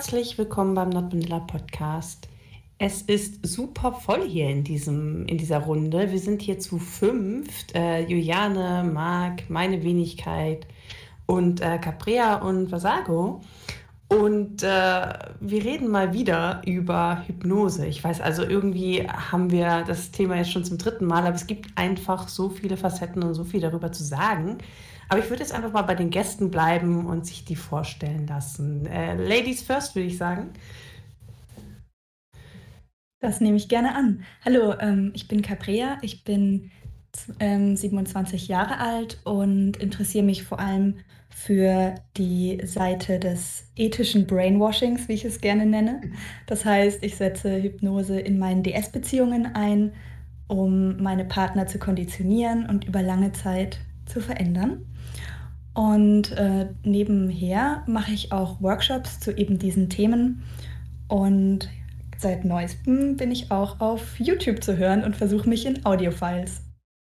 Herzlich willkommen beim Vanilla Podcast. Es ist super voll hier in, diesem, in dieser Runde. Wir sind hier zu fünft. Äh, Juliane, Marc, meine Wenigkeit und äh, Caprea und Vasago. Und äh, wir reden mal wieder über Hypnose. Ich weiß also, irgendwie haben wir das Thema jetzt schon zum dritten Mal, aber es gibt einfach so viele Facetten und so viel darüber zu sagen. Aber ich würde jetzt einfach mal bei den Gästen bleiben und sich die vorstellen lassen. Äh, Ladies first, würde ich sagen. Das nehme ich gerne an. Hallo, ähm, ich bin Caprea, ich bin ähm, 27 Jahre alt und interessiere mich vor allem für die Seite des ethischen Brainwashings, wie ich es gerne nenne. Das heißt, ich setze Hypnose in meinen DS-Beziehungen ein, um meine Partner zu konditionieren und über lange Zeit zu verändern. Und äh, nebenher mache ich auch Workshops zu eben diesen Themen. Und seit neuestem bin ich auch auf YouTube zu hören und versuche mich in Audiofiles.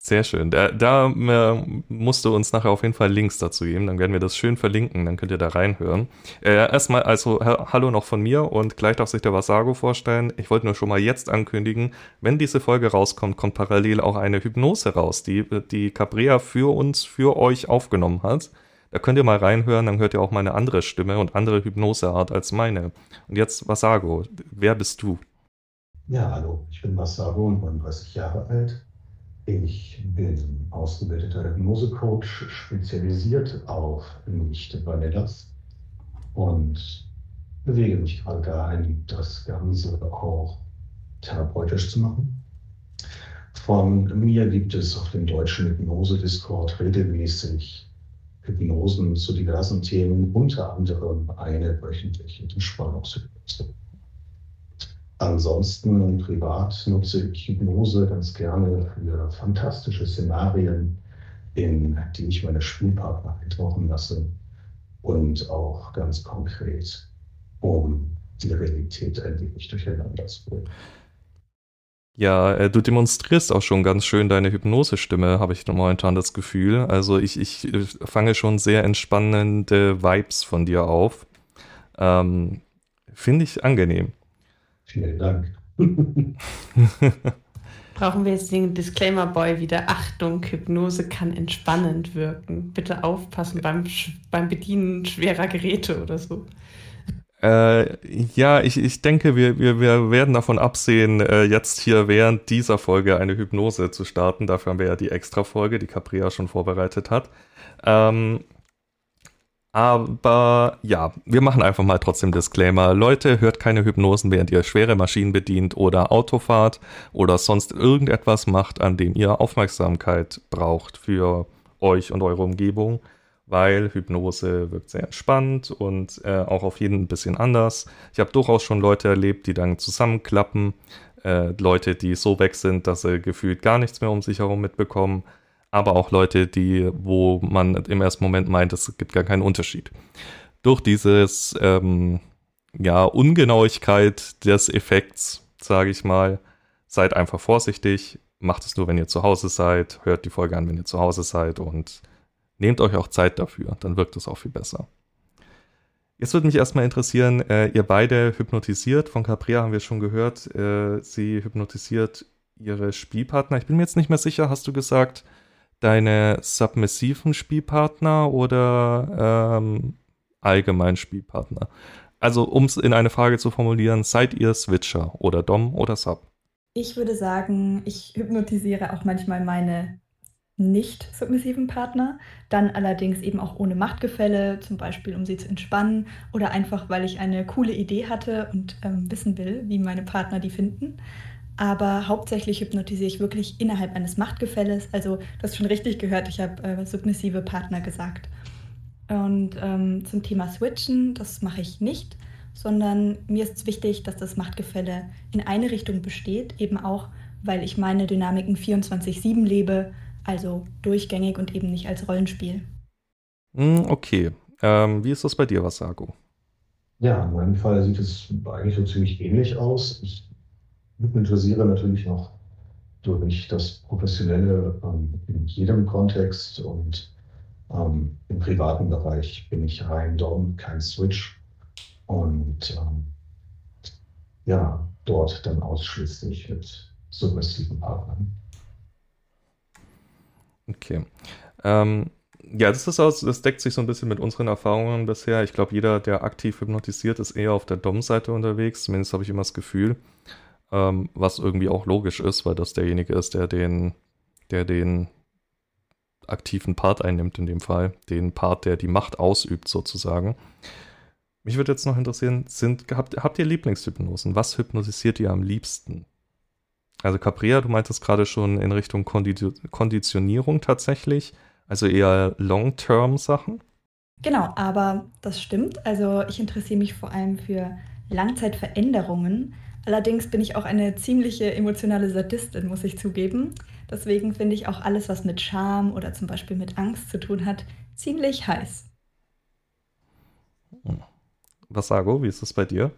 Sehr schön. Da, da äh, musst du uns nachher auf jeden Fall Links dazu geben. Dann werden wir das schön verlinken. Dann könnt ihr da reinhören. Äh, erstmal, also hallo noch von mir und gleich darf sich der Vasago vorstellen. Ich wollte nur schon mal jetzt ankündigen, wenn diese Folge rauskommt, kommt parallel auch eine Hypnose raus, die, die Cabrea für uns, für euch aufgenommen hat. Da könnt ihr mal reinhören, dann hört ihr auch meine andere Stimme und andere Hypnoseart als meine. Und jetzt Vasago, wer bist du? Ja, hallo, ich bin Vasago und 39 Jahre alt ich bin ausgebildeter Hypnosecoach, spezialisiert auf Nicht-Vanillas und bewege mich gerade dahin, das Ganze auch therapeutisch zu machen. Von mir gibt es auf dem deutschen Hypnose-Discord regelmäßig Hypnosen zu diversen Themen, unter anderem eine wöchentliche Entspannungshypnose. Ansonsten privat nutze ich Hypnose ganz gerne für fantastische Szenarien, in die ich meine Spielpartner eintauchen lasse und auch ganz konkret, um die Realität ein wenig durcheinander zu bringen. Ja, äh, du demonstrierst auch schon ganz schön deine Hypnosestimme, habe ich momentan das Gefühl. Also ich, ich äh, fange schon sehr entspannende Vibes von dir auf. Ähm, Finde ich angenehm. Vielen Dank. Brauchen wir jetzt den Disclaimer Boy wieder? Achtung, Hypnose kann entspannend wirken. Bitte aufpassen beim, beim Bedienen schwerer Geräte oder so. Äh, ja, ich, ich denke, wir, wir, wir werden davon absehen, äh, jetzt hier während dieser Folge eine Hypnose zu starten. Dafür haben wir ja die Extra-Folge, die Capria schon vorbereitet hat. Ähm, aber ja, wir machen einfach mal trotzdem Disclaimer. Leute, hört keine Hypnosen, während ihr schwere Maschinen bedient oder Auto fahrt oder sonst irgendetwas macht, an dem ihr Aufmerksamkeit braucht für euch und eure Umgebung, weil Hypnose wirkt sehr entspannt und äh, auch auf jeden ein bisschen anders. Ich habe durchaus schon Leute erlebt, die dann zusammenklappen, äh, Leute, die so weg sind, dass sie gefühlt gar nichts mehr um sich herum mitbekommen aber auch Leute, die, wo man im ersten Moment meint, es gibt gar keinen Unterschied. Durch dieses, ähm, ja, Ungenauigkeit des Effekts, sage ich mal, seid einfach vorsichtig, macht es nur, wenn ihr zu Hause seid, hört die Folge an, wenn ihr zu Hause seid und nehmt euch auch Zeit dafür, dann wirkt es auch viel besser. Jetzt würde mich erstmal interessieren, äh, ihr beide hypnotisiert, von Capria haben wir schon gehört, äh, sie hypnotisiert ihre Spielpartner. Ich bin mir jetzt nicht mehr sicher, hast du gesagt, deine submissiven Spielpartner oder ähm, allgemein Spielpartner? Also, um es in eine Frage zu formulieren, seid ihr Switcher oder Dom oder Sub? Ich würde sagen, ich hypnotisiere auch manchmal meine nicht submissiven Partner, dann allerdings eben auch ohne Machtgefälle, zum Beispiel um sie zu entspannen oder einfach, weil ich eine coole Idee hatte und ähm, wissen will, wie meine Partner die finden aber hauptsächlich hypnotisiere ich wirklich innerhalb eines Machtgefälles. Also du hast schon richtig gehört, ich habe äh, submissive Partner gesagt. Und ähm, zum Thema Switchen, das mache ich nicht, sondern mir ist es wichtig, dass das Machtgefälle in eine Richtung besteht, eben auch, weil ich meine Dynamiken 24-7 lebe, also durchgängig und eben nicht als Rollenspiel. Hm, okay. Ähm, wie ist das bei dir, Vasago? Ja, in meinem Fall sieht es eigentlich so ziemlich ähnlich aus. Ich hypnotisiere natürlich noch durch das Professionelle ähm, in jedem Kontext und ähm, im privaten Bereich bin ich rein Dom, kein Switch. und ähm, ja, dort dann ausschließlich mit submissiven Partnern. Okay. Ähm, ja, das ist aus, das deckt sich so ein bisschen mit unseren Erfahrungen bisher. Ich glaube, jeder, der aktiv hypnotisiert, ist eher auf der Dom-Seite unterwegs. Zumindest habe ich immer das Gefühl, ähm, was irgendwie auch logisch ist, weil das derjenige ist, der den, der den aktiven Part einnimmt in dem Fall, den Part, der die Macht ausübt sozusagen. Mich würde jetzt noch interessieren, sind, habt, habt ihr Lieblingshypnosen? Was hypnotisiert ihr am liebsten? Also Capria, du meintest gerade schon in Richtung Konditionierung tatsächlich, also eher Long-Term-Sachen. Genau, aber das stimmt. Also ich interessiere mich vor allem für Langzeitveränderungen. Allerdings bin ich auch eine ziemliche emotionale Sadistin, muss ich zugeben. Deswegen finde ich auch alles, was mit Scham oder zum Beispiel mit Angst zu tun hat, ziemlich heiß. Was Sago, wie ist das bei dir?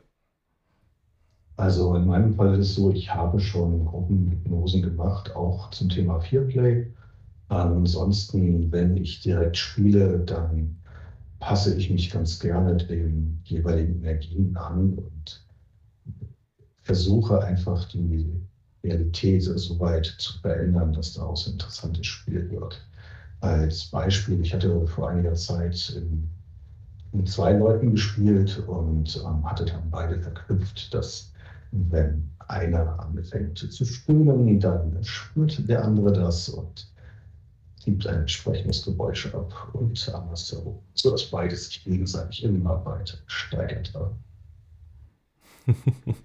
Also in meinem Fall ist es so, ich habe schon Gruppenhypnosen gemacht, auch zum Thema Fearplay. Ansonsten, wenn ich direkt spiele, dann passe ich mich ganz gerne den jeweiligen Energien an und versuche einfach die Realität so weit zu verändern, dass daraus ein interessantes Spiel wird. Als Beispiel, ich hatte vor einiger Zeit mit zwei Leuten gespielt und ähm, hatte dann beide verknüpft, dass wenn einer anfängt zu spielen, dann spürt der andere das und gibt ein entsprechendes Geräusch ab und andersherum, sodass beide sich gegenseitig immer weiter steigert.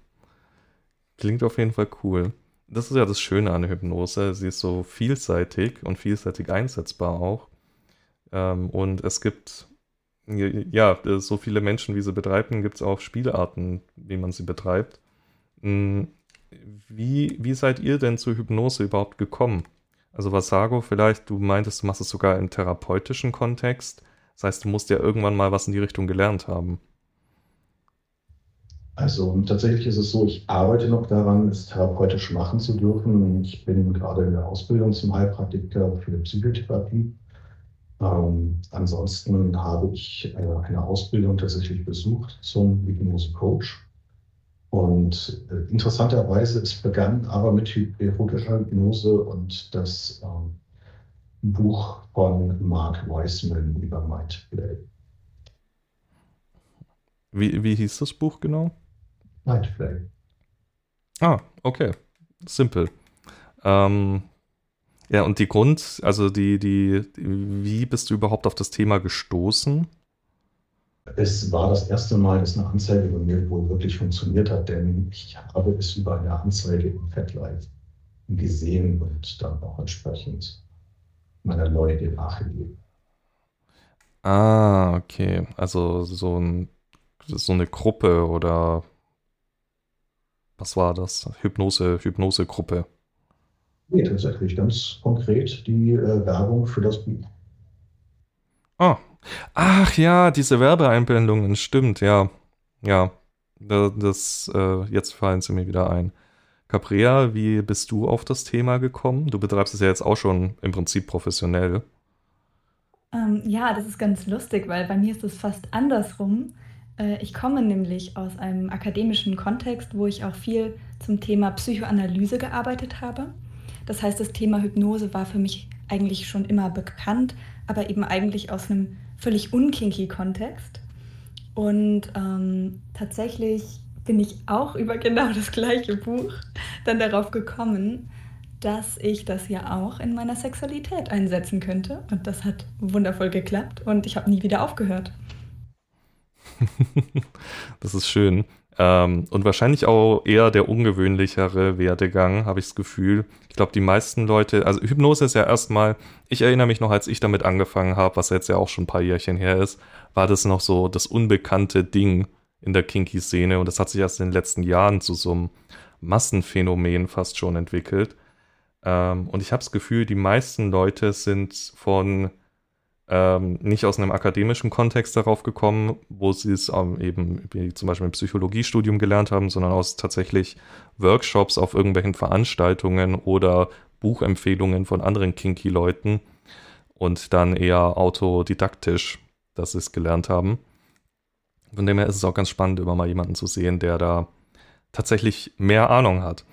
Klingt auf jeden Fall cool. Das ist ja das Schöne an der Hypnose. Sie ist so vielseitig und vielseitig einsetzbar auch. Ähm, und es gibt, ja, so viele Menschen, wie sie betreiben, gibt es auch Spielarten, wie man sie betreibt. Hm, wie, wie seid ihr denn zur Hypnose überhaupt gekommen? Also Vasago, vielleicht, du meintest, du machst es sogar im therapeutischen Kontext. Das heißt, du musst ja irgendwann mal was in die Richtung gelernt haben. Also tatsächlich ist es so, ich arbeite noch daran, es therapeutisch machen zu dürfen. Ich bin gerade in der Ausbildung zum Heilpraktiker für Psychotherapie. Ähm, ansonsten habe ich äh, eine Ausbildung tatsächlich besucht zum Hypnose-Coach. Und äh, interessanterweise, es begann aber mit erotischer Hypnose und das ähm, Buch von Mark Weisman über Mindplay. Wie, wie hieß das Buch genau? Mindplay. Ah, okay. Simpel. Ähm, ja, und die Grund, also die, die, wie bist du überhaupt auf das Thema gestoßen? Es war das erste Mal, dass eine Anzeige bei mir wohl wirklich funktioniert hat, denn ich habe es über eine Anzeige im FatLife gesehen und dann auch entsprechend meiner Neugier nachgegeben. Ah, okay. Also so, ein, so eine Gruppe oder was war das? Hypnose, Hypnose-Gruppe. Nee, tatsächlich ganz konkret die äh, Werbung für das Buch. Ah, Ach ja, diese Werbeeinblendungen, stimmt, ja. Ja, das, äh, jetzt fallen sie mir wieder ein. Caprea, wie bist du auf das Thema gekommen? Du betreibst es ja jetzt auch schon im Prinzip professionell. Ähm, ja, das ist ganz lustig, weil bei mir ist es fast andersrum. Äh, ich komme nämlich aus einem akademischen Kontext, wo ich auch viel zum Thema Psychoanalyse gearbeitet habe. Das heißt, das Thema Hypnose war für mich eigentlich schon immer bekannt, aber eben eigentlich aus einem völlig unkinky Kontext. Und ähm, tatsächlich bin ich auch über genau das gleiche Buch dann darauf gekommen, dass ich das ja auch in meiner Sexualität einsetzen könnte. Und das hat wundervoll geklappt und ich habe nie wieder aufgehört. das ist schön. Ähm, und wahrscheinlich auch eher der ungewöhnlichere Werdegang, habe ich das Gefühl. Ich glaube, die meisten Leute, also Hypnose ist ja erstmal, ich erinnere mich noch, als ich damit angefangen habe, was jetzt ja auch schon ein paar Jährchen her ist, war das noch so das unbekannte Ding in der Kinky-Szene und das hat sich erst in den letzten Jahren zu so einem Massenphänomen fast schon entwickelt. Ähm, und ich habe das Gefühl, die meisten Leute sind von ähm, nicht aus einem akademischen Kontext darauf gekommen, wo sie es ähm, eben wie zum Beispiel im Psychologiestudium gelernt haben, sondern aus tatsächlich Workshops auf irgendwelchen Veranstaltungen oder Buchempfehlungen von anderen Kinky-Leuten und dann eher autodidaktisch, dass sie es gelernt haben. Von dem her ist es auch ganz spannend, immer mal jemanden zu sehen, der da tatsächlich mehr Ahnung hat.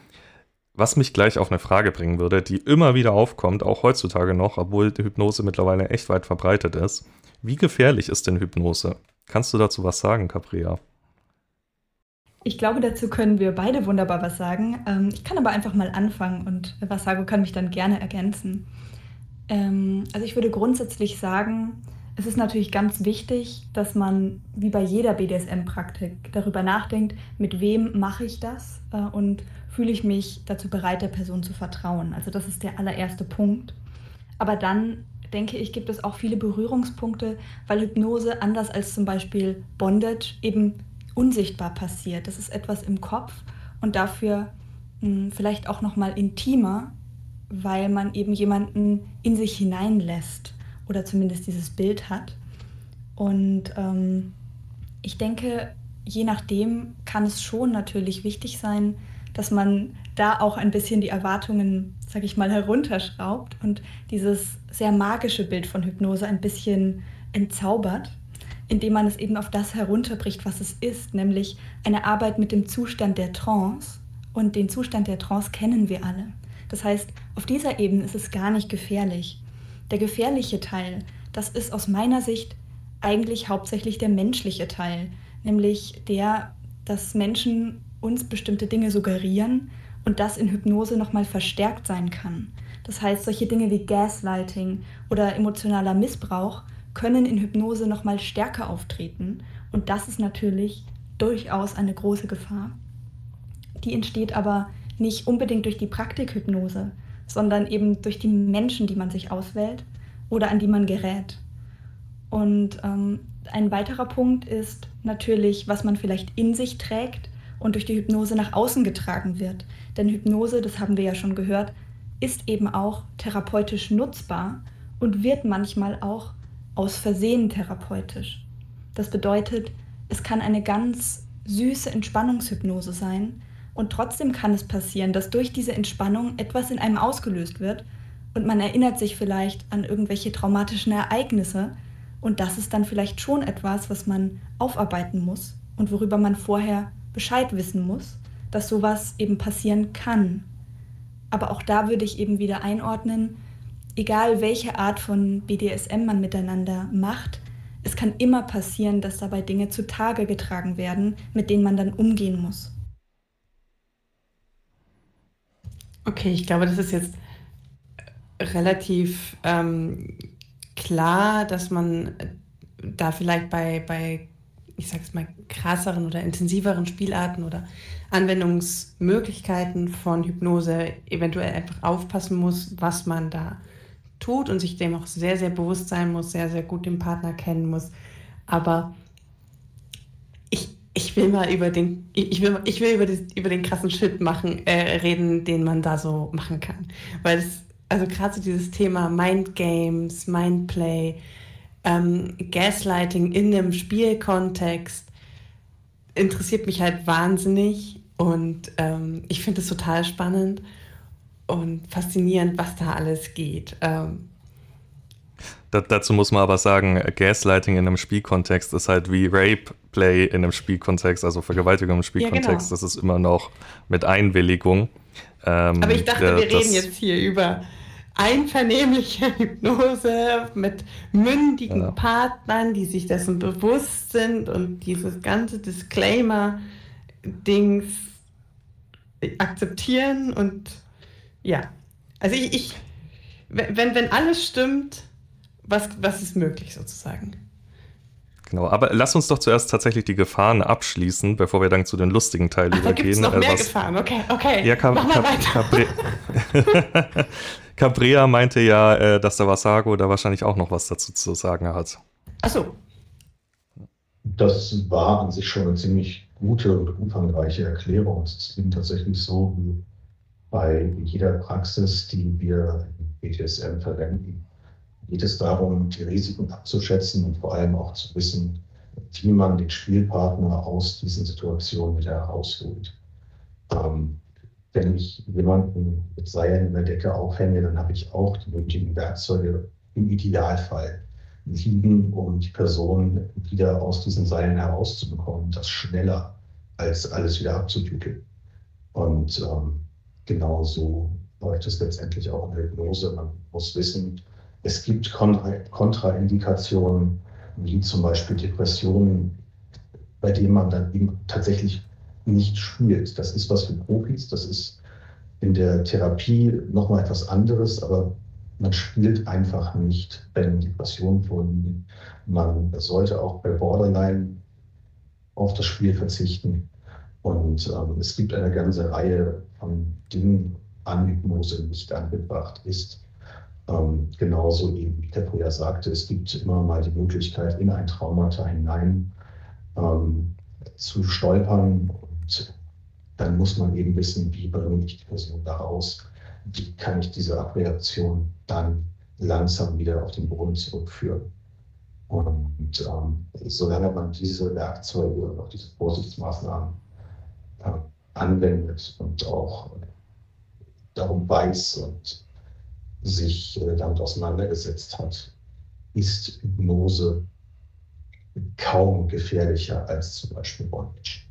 Was mich gleich auf eine Frage bringen würde, die immer wieder aufkommt, auch heutzutage noch, obwohl die Hypnose mittlerweile echt weit verbreitet ist. Wie gefährlich ist denn Hypnose? Kannst du dazu was sagen, Capria? Ich glaube, dazu können wir beide wunderbar was sagen. Ähm, ich kann aber einfach mal anfangen und Vasago kann mich dann gerne ergänzen. Ähm, also ich würde grundsätzlich sagen, es ist natürlich ganz wichtig, dass man wie bei jeder BDSM-Praktik darüber nachdenkt, mit wem mache ich das äh, und fühle ich mich dazu bereit, der Person zu vertrauen. Also das ist der allererste Punkt. Aber dann denke ich, gibt es auch viele Berührungspunkte, weil Hypnose anders als zum Beispiel Bondage eben unsichtbar passiert. Das ist etwas im Kopf und dafür mh, hm, vielleicht auch noch mal intimer, weil man eben jemanden in sich hineinlässt oder zumindest dieses Bild hat. Und ähm, ich denke, je nachdem kann es schon natürlich wichtig sein, dass man da auch ein bisschen die Erwartungen, sag ich mal, herunterschraubt und dieses sehr magische Bild von Hypnose ein bisschen entzaubert, indem man es eben auf das herunterbricht, was es ist, nämlich eine Arbeit mit dem Zustand der Trance. Und den Zustand der Trance kennen wir alle. Das heißt, auf dieser Ebene ist es gar nicht gefährlich. Der gefährliche Teil, das ist aus meiner Sicht eigentlich hauptsächlich der menschliche Teil, nämlich der, dass Menschen uns bestimmte Dinge suggerieren und das in Hypnose nochmal verstärkt sein kann. Das heißt, solche Dinge wie Gaslighting oder emotionaler Missbrauch können in Hypnose nochmal stärker auftreten und das ist natürlich durchaus eine große Gefahr. Die entsteht aber nicht unbedingt durch die Praktikhypnose, sondern eben durch die Menschen, die man sich auswählt oder an die man gerät. Und ähm, ein weiterer Punkt ist natürlich, was man vielleicht in sich trägt und durch die Hypnose nach außen getragen wird. Denn Hypnose, das haben wir ja schon gehört, ist eben auch therapeutisch nutzbar und wird manchmal auch aus Versehen therapeutisch. Das bedeutet, es kann eine ganz süße Entspannungshypnose sein, und trotzdem kann es passieren, dass durch diese Entspannung etwas in einem ausgelöst wird und man erinnert sich vielleicht an irgendwelche traumatischen Ereignisse. Und das ist dann vielleicht schon etwas, was man aufarbeiten muss und worüber man vorher Bescheid wissen muss, dass sowas eben passieren kann. Aber auch da würde ich eben wieder einordnen, egal welche Art von BDSM man miteinander macht, es kann immer passieren, dass dabei Dinge zutage getragen werden, mit denen man dann umgehen muss. Okay, ich glaube, das ist jetzt relativ ähm, klar, dass man da vielleicht bei, bei ich sag's mal, krasseren oder intensiveren Spielarten oder Anwendungsmöglichkeiten von Hypnose eventuell einfach aufpassen muss, was man da tut und sich dem auch sehr, sehr bewusst sein muss, sehr, sehr gut den Partner kennen muss. Aber ich will mal über den, ich will, ich will über, das, über den krassen Shit machen, äh, reden, den man da so machen kann. Weil es, also gerade so dieses Thema Mind Games, Mindplay, ähm, Gaslighting in einem Spielkontext interessiert mich halt wahnsinnig und ähm, ich finde es total spannend und faszinierend, was da alles geht. Ähm, da, dazu muss man aber sagen, Gaslighting in einem Spielkontext ist halt wie Rape Play in einem Spielkontext, also Vergewaltigung im Spielkontext, ja, genau. das ist immer noch mit Einwilligung. Ähm, aber ich dachte, wir reden jetzt hier über einvernehmliche Hypnose mit mündigen ja. Partnern, die sich dessen bewusst sind und dieses ganze Disclaimer-Dings akzeptieren und ja. Also ich, ich wenn, wenn alles stimmt, was, was ist möglich sozusagen? Genau, aber lass uns doch zuerst tatsächlich die Gefahren abschließen, bevor wir dann zu den lustigen Teilen Ach, übergehen. Da noch mehr was, Gefahren, okay, okay. Ja, Cab Mach mal Cabre Cabrea meinte ja, äh, dass der Vasago da wahrscheinlich auch noch was dazu zu sagen hat. Achso. Das war an sich schon eine ziemlich gute und umfangreiche Erklärung. Es ist eben tatsächlich so, wie bei jeder Praxis, die wir im BTSM verwenden, geht es darum, die Risiken abzuschätzen und vor allem auch zu wissen, wie man den Spielpartner aus diesen Situationen wieder herausholt. Ähm, wenn ich jemanden mit Seilen in der Decke aufhänge, dann habe ich auch die nötigen Werkzeuge im Idealfall, liegen, um die Person wieder aus diesen Seilen herauszubekommen, das schneller als alles wieder abzudükeln. Und ähm, genau so läuft es letztendlich auch in der Hypnose. Man muss wissen, es gibt Kontra Kontraindikationen, wie zum Beispiel Depressionen, bei denen man dann eben tatsächlich nicht spielt. Das ist was für Profis, das ist in der Therapie nochmal etwas anderes, aber man spielt einfach nicht, wenn Depressionen vorliegen. Man sollte auch bei Borderline auf das Spiel verzichten. Und ähm, es gibt eine ganze Reihe von Dingen an Hypnose nicht angebracht ist. Ähm, genauso wie der vorher sagte, es gibt immer mal die Möglichkeit, in ein Traumata hinein ähm, zu stolpern. Und dann muss man eben wissen, wie bringe ich die Person da raus? Wie kann ich diese Abreaktion dann langsam wieder auf den Boden zurückführen? Und ähm, solange man diese Werkzeuge und auch diese Vorsichtsmaßnahmen äh, anwendet und auch darum weiß und sich äh, damit auseinandergesetzt hat, ist Hypnose kaum gefährlicher als zum Beispiel Bondage.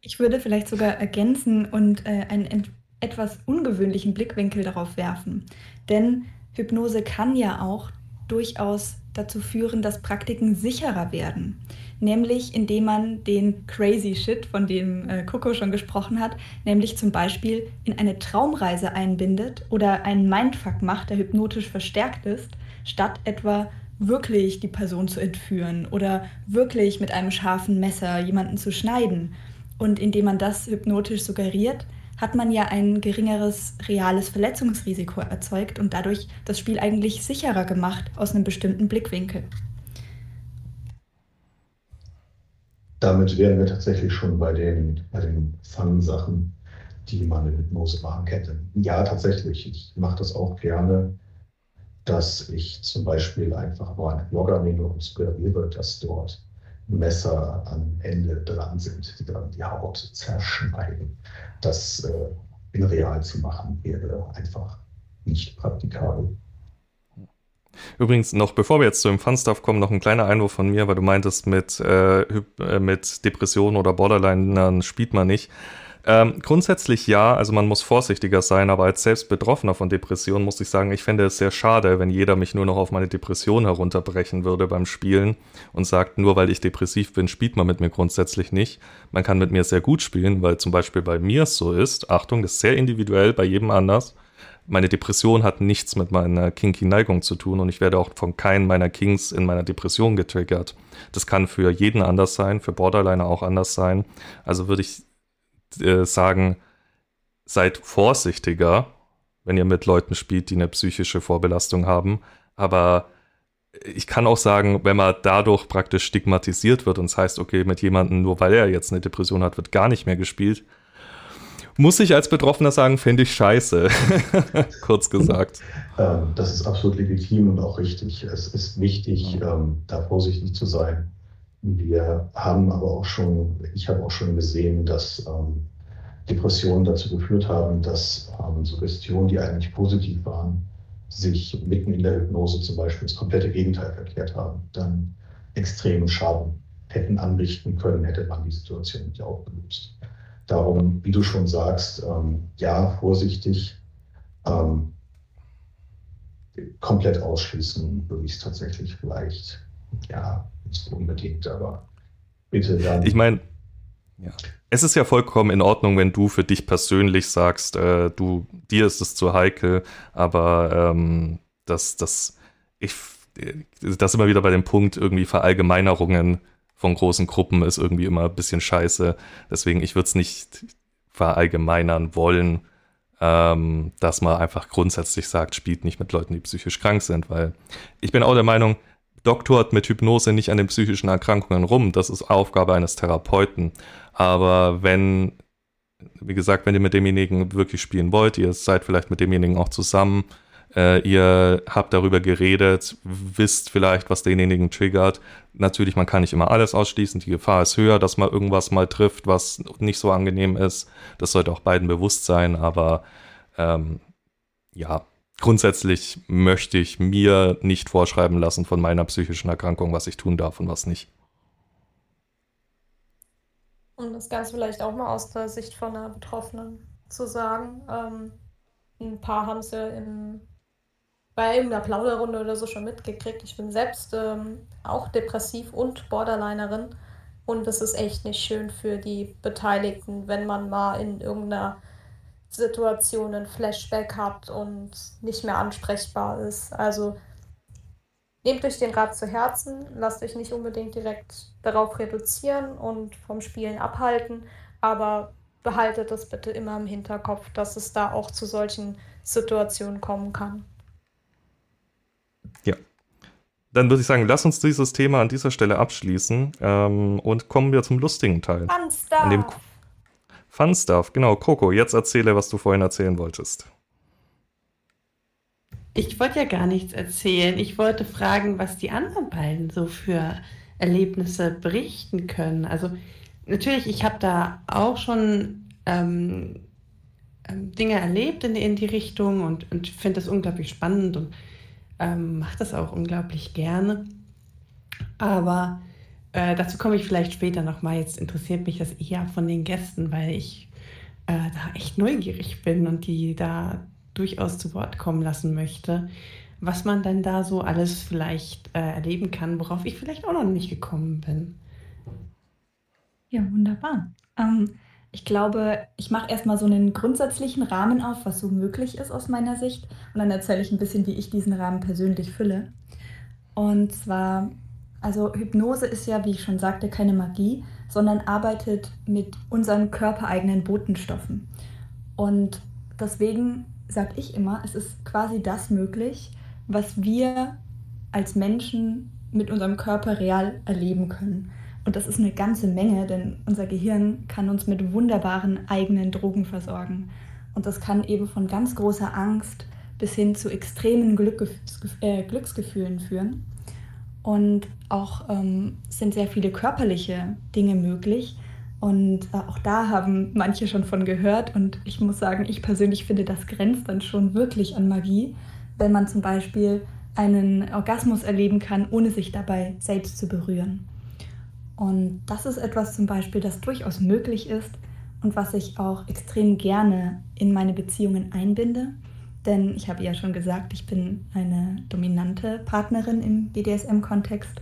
Ich würde vielleicht sogar ergänzen und äh, einen etwas ungewöhnlichen Blickwinkel darauf werfen. Denn Hypnose kann ja auch durchaus dazu führen, dass Praktiken sicherer werden. Nämlich indem man den crazy Shit, von dem äh, Coco schon gesprochen hat, nämlich zum Beispiel in eine Traumreise einbindet oder einen Mindfuck macht, der hypnotisch verstärkt ist, statt etwa wirklich die Person zu entführen oder wirklich mit einem scharfen Messer jemanden zu schneiden. Und indem man das hypnotisch suggeriert, hat man ja ein geringeres reales Verletzungsrisiko erzeugt und dadurch das Spiel eigentlich sicherer gemacht aus einem bestimmten Blickwinkel. Damit wären wir tatsächlich schon bei den, bei den Fun-Sachen, die man in Hypnose machen hätte. Ja, tatsächlich. Ich mache das auch gerne, dass ich zum Beispiel einfach nur einen Blogger nehme und suggeriere, dass dort Messer am Ende dran sind, die dann die Haut zerschneiden. Das äh, in real zu machen wäre einfach nicht praktikabel. Übrigens, noch bevor wir jetzt zu dem Fun-Stuff kommen, noch ein kleiner Einwurf von mir, weil du meintest, mit, äh, äh mit Depressionen oder Borderline spielt man nicht. Ähm, grundsätzlich ja, also man muss vorsichtiger sein, aber als selbst Betroffener von Depressionen muss ich sagen, ich fände es sehr schade, wenn jeder mich nur noch auf meine Depression herunterbrechen würde beim Spielen und sagt, nur weil ich depressiv bin, spielt man mit mir grundsätzlich nicht. Man kann mit mir sehr gut spielen, weil zum Beispiel bei mir es so ist, Achtung, das ist sehr individuell, bei jedem anders. Meine Depression hat nichts mit meiner kinky Neigung zu tun und ich werde auch von keinem meiner Kings in meiner Depression getriggert. Das kann für jeden anders sein, für Borderliner auch anders sein. Also würde ich äh, sagen, seid vorsichtiger, wenn ihr mit Leuten spielt, die eine psychische Vorbelastung haben. Aber ich kann auch sagen, wenn man dadurch praktisch stigmatisiert wird und es heißt, okay, mit jemandem, nur weil er jetzt eine Depression hat, wird gar nicht mehr gespielt, muss ich als Betroffener sagen, finde ich scheiße. Kurz gesagt. Ähm, das ist absolut legitim und auch richtig. Es ist wichtig, ähm, da vorsichtig zu sein. Wir haben aber auch schon, ich habe auch schon gesehen, dass ähm, Depressionen dazu geführt haben, dass ähm, Suggestionen, die eigentlich positiv waren, sich mitten in der Hypnose zum Beispiel das komplette Gegenteil verkehrt haben, dann extremen Schaden hätten anrichten können, hätte man die Situation nicht aufgelöst. Darum, wie du schon sagst, ähm, ja, vorsichtig, ähm, komplett ausschließen würde ich es tatsächlich vielleicht ja, nicht unbedingt, aber bitte dann. Ich meine, ja. Es ist ja vollkommen in Ordnung, wenn du für dich persönlich sagst, äh, du, dir ist es zu heikel, aber ähm, das, das, ich, das immer wieder bei dem Punkt, irgendwie Verallgemeinerungen von großen Gruppen ist irgendwie immer ein bisschen scheiße. Deswegen, ich würde es nicht verallgemeinern wollen, ähm, dass man einfach grundsätzlich sagt, spielt nicht mit Leuten, die psychisch krank sind, weil ich bin auch der Meinung, doktort mit Hypnose nicht an den psychischen Erkrankungen rum. Das ist Aufgabe eines Therapeuten. Aber wenn, wie gesagt, wenn ihr mit demjenigen wirklich spielen wollt, ihr seid vielleicht mit demjenigen auch zusammen, äh, ihr habt darüber geredet, wisst vielleicht, was denjenigen triggert. Natürlich, man kann nicht immer alles ausschließen. Die Gefahr ist höher, dass man irgendwas mal trifft, was nicht so angenehm ist. Das sollte auch beiden bewusst sein, aber ähm, ja, grundsätzlich möchte ich mir nicht vorschreiben lassen von meiner psychischen Erkrankung, was ich tun darf und was nicht. Um das Ganze vielleicht auch mal aus der Sicht von einer Betroffenen zu sagen. Ähm, ein paar haben es ja in, bei irgendeiner Plauderrunde oder so schon mitgekriegt. Ich bin selbst ähm, auch depressiv und Borderlinerin. Und es ist echt nicht schön für die Beteiligten, wenn man mal in irgendeiner Situation ein Flashback hat und nicht mehr ansprechbar ist. Also nehmt euch den Rat zu Herzen, lasst euch nicht unbedingt direkt darauf reduzieren und vom Spielen abhalten, aber behaltet das bitte immer im Hinterkopf, dass es da auch zu solchen Situationen kommen kann. Ja. Dann würde ich sagen, lass uns dieses Thema an dieser Stelle abschließen ähm, und kommen wir zum lustigen Teil. An dem Fun Stuff, genau. Coco, jetzt erzähle, was du vorhin erzählen wolltest. Ich wollte ja gar nichts erzählen. Ich wollte fragen, was die anderen beiden so für Erlebnisse berichten können. Also natürlich, ich habe da auch schon ähm, ähm, Dinge erlebt in, in die Richtung und, und finde das unglaublich spannend und ähm, mache das auch unglaublich gerne. Aber äh, dazu komme ich vielleicht später nochmal. Jetzt interessiert mich das eher von den Gästen, weil ich äh, da echt neugierig bin und die da durchaus zu Wort kommen lassen möchte, was man dann da so alles vielleicht äh, erleben kann, worauf ich vielleicht auch noch nicht gekommen bin. Ja, wunderbar. Ähm, ich glaube, ich mache erstmal so einen grundsätzlichen Rahmen auf, was so möglich ist aus meiner Sicht. Und dann erzähle ich ein bisschen, wie ich diesen Rahmen persönlich fülle. Und zwar, also Hypnose ist ja, wie ich schon sagte, keine Magie, sondern arbeitet mit unseren körpereigenen Botenstoffen. Und deswegen sage ich immer, es ist quasi das möglich, was wir als Menschen mit unserem Körper real erleben können. Und das ist eine ganze Menge, denn unser Gehirn kann uns mit wunderbaren eigenen Drogen versorgen. Und das kann eben von ganz großer Angst bis hin zu extremen Glück, äh, Glücksgefühlen führen. Und auch ähm, sind sehr viele körperliche Dinge möglich. Und äh, auch da haben manche schon von gehört. Und ich muss sagen, ich persönlich finde, das grenzt dann schon wirklich an Magie, wenn man zum Beispiel einen Orgasmus erleben kann, ohne sich dabei selbst zu berühren. Und das ist etwas zum Beispiel, das durchaus möglich ist und was ich auch extrem gerne in meine Beziehungen einbinde. Denn ich habe ja schon gesagt, ich bin eine dominante Partnerin im BDSM-Kontext.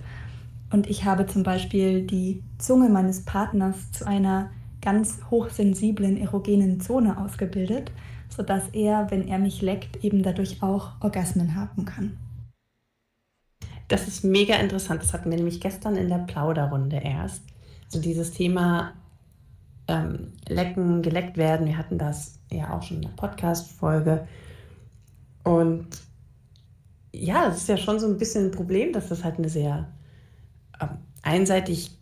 Und ich habe zum Beispiel die Zunge meines Partners zu einer ganz hochsensiblen erogenen Zone ausgebildet, sodass er, wenn er mich leckt, eben dadurch auch Orgasmen haben kann. Das ist mega interessant. Das hatten wir nämlich gestern in der Plauderrunde erst. So dieses Thema ähm, Lecken, geleckt werden. Wir hatten das ja auch schon in der Podcast-Folge. Und ja, das ist ja schon so ein bisschen ein Problem, dass das halt eine sehr ähm, einseitig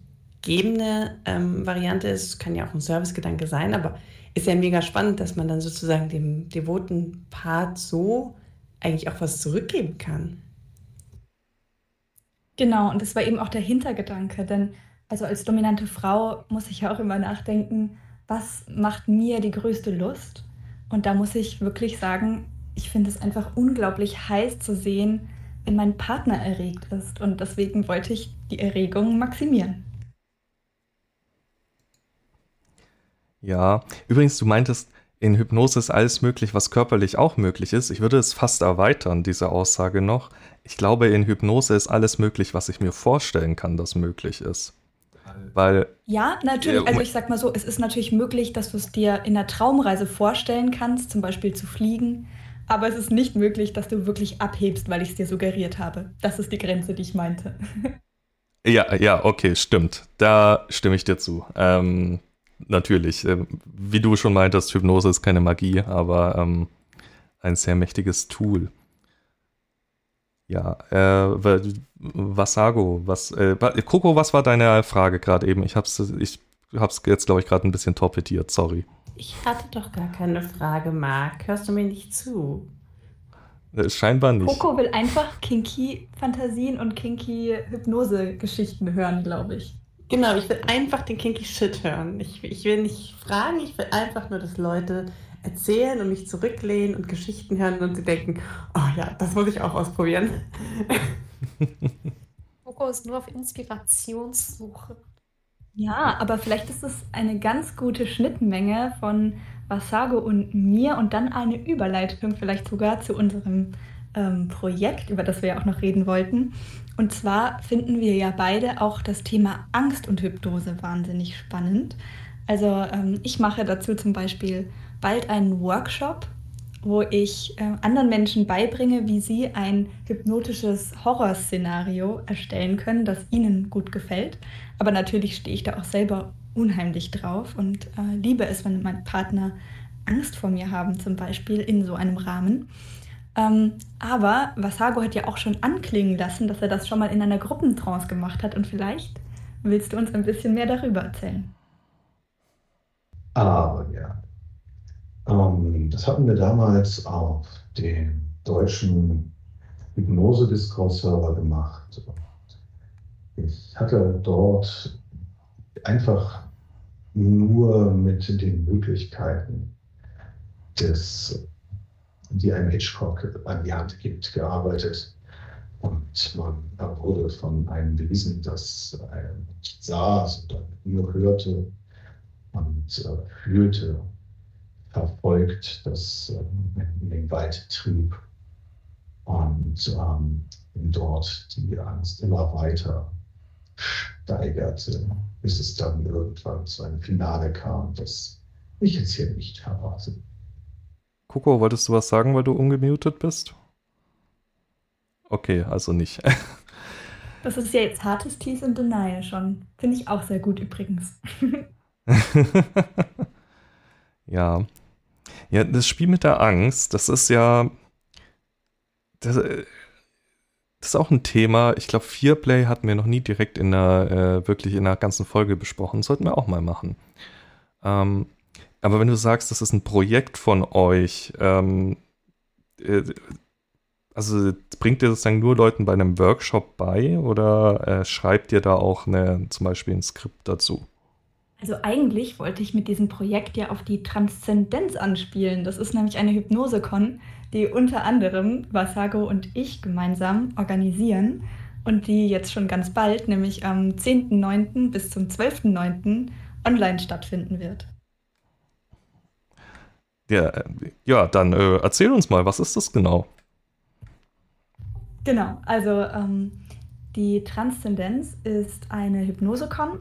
gebende ähm, Variante ist. Kann ja auch ein Servicegedanke sein, aber ist ja mega spannend, dass man dann sozusagen dem devoten Part so eigentlich auch was zurückgeben kann. Genau, und das war eben auch der Hintergedanke, denn also als dominante Frau muss ich ja auch immer nachdenken, was macht mir die größte Lust? Und da muss ich wirklich sagen, ich finde es einfach unglaublich heiß zu sehen, wenn mein Partner erregt ist. Und deswegen wollte ich die Erregung maximieren. Ja, übrigens, du meintest, in Hypnose ist alles möglich, was körperlich auch möglich ist. Ich würde es fast erweitern, diese Aussage noch. Ich glaube, in Hypnose ist alles möglich, was ich mir vorstellen kann, das möglich ist. Weil. Ja, natürlich. Also ich sag mal so, es ist natürlich möglich, dass du es dir in der Traumreise vorstellen kannst, zum Beispiel zu fliegen. Aber es ist nicht möglich, dass du wirklich abhebst, weil ich es dir suggeriert habe. Das ist die Grenze, die ich meinte. Ja, ja, okay, stimmt. Da stimme ich dir zu. Ähm, natürlich, äh, wie du schon meintest, Hypnose ist keine Magie, aber ähm, ein sehr mächtiges Tool. Ja, äh, Vasago, was, äh, Coco, was war deine Frage gerade eben? Ich hab's, ich hab's jetzt, glaube ich, gerade ein bisschen torpediert, sorry. Ich hatte doch gar keine Frage, Marc. Hörst du mir nicht zu? Scheinbar nicht. Coco will einfach kinky Fantasien und kinky Hypnose-Geschichten hören, glaube ich. Genau, ich will einfach den kinky Shit hören. Ich, ich will nicht fragen, ich will einfach nur, dass Leute erzählen und mich zurücklehnen und Geschichten hören und sie denken, oh ja, das muss ich auch ausprobieren. Coco ist nur auf Inspirationssuche. Ja, aber vielleicht ist es eine ganz gute Schnittmenge von Vasago und mir und dann eine Überleitung vielleicht sogar zu unserem ähm, Projekt, über das wir ja auch noch reden wollten. Und zwar finden wir ja beide auch das Thema Angst und Hypnose wahnsinnig spannend. Also ähm, ich mache dazu zum Beispiel bald einen Workshop, wo ich äh, anderen Menschen beibringe, wie sie ein hypnotisches Horrorszenario erstellen können, das ihnen gut gefällt. Aber natürlich stehe ich da auch selber unheimlich drauf und äh, liebe es, wenn mein Partner Angst vor mir haben, zum Beispiel in so einem Rahmen. Ähm, aber Vasago hat ja auch schon anklingen lassen, dass er das schon mal in einer Gruppentrance gemacht hat und vielleicht willst du uns ein bisschen mehr darüber erzählen. Aber ja. Ähm, das hatten wir damals auf dem deutschen Hypnose-Discord-Server gemacht. Ich hatte dort einfach nur mit den Möglichkeiten des, die einem Hitchcock an die Hand gibt, gearbeitet. Und man wurde von einem bewiesen, dass er nicht sah, sondern nur hörte und äh, fühlte, verfolgt, das äh, in den Wald trieb und ähm, dort die Angst immer weiter steigerte, bis es dann irgendwann zu einem Finale kam, das ich jetzt hier nicht verrate. Coco, wolltest du was sagen, weil du ungemutet bist? Okay, also nicht. das ist ja jetzt hartes Tease and Denial schon. Finde ich auch sehr gut übrigens. ja. Ja, das Spiel mit der Angst, das ist ja. Das, das ist auch ein Thema. Ich glaube, Fearplay hatten wir noch nie direkt in der, äh, wirklich in der ganzen Folge besprochen. Das sollten wir auch mal machen. Ähm, aber wenn du sagst, das ist ein Projekt von euch, ähm, äh, also bringt ihr sozusagen nur Leuten bei einem Workshop bei oder äh, schreibt ihr da auch eine, zum Beispiel ein Skript dazu? Also eigentlich wollte ich mit diesem Projekt ja auf die Transzendenz anspielen. Das ist nämlich eine Hypnose-Con, die unter anderem Vasago und ich gemeinsam organisieren und die jetzt schon ganz bald, nämlich am 10.09. bis zum 12.09. online stattfinden wird. Ja, ja dann äh, erzähl uns mal, was ist das genau? Genau, also ähm, die Transzendenz ist eine Hypnose-Con.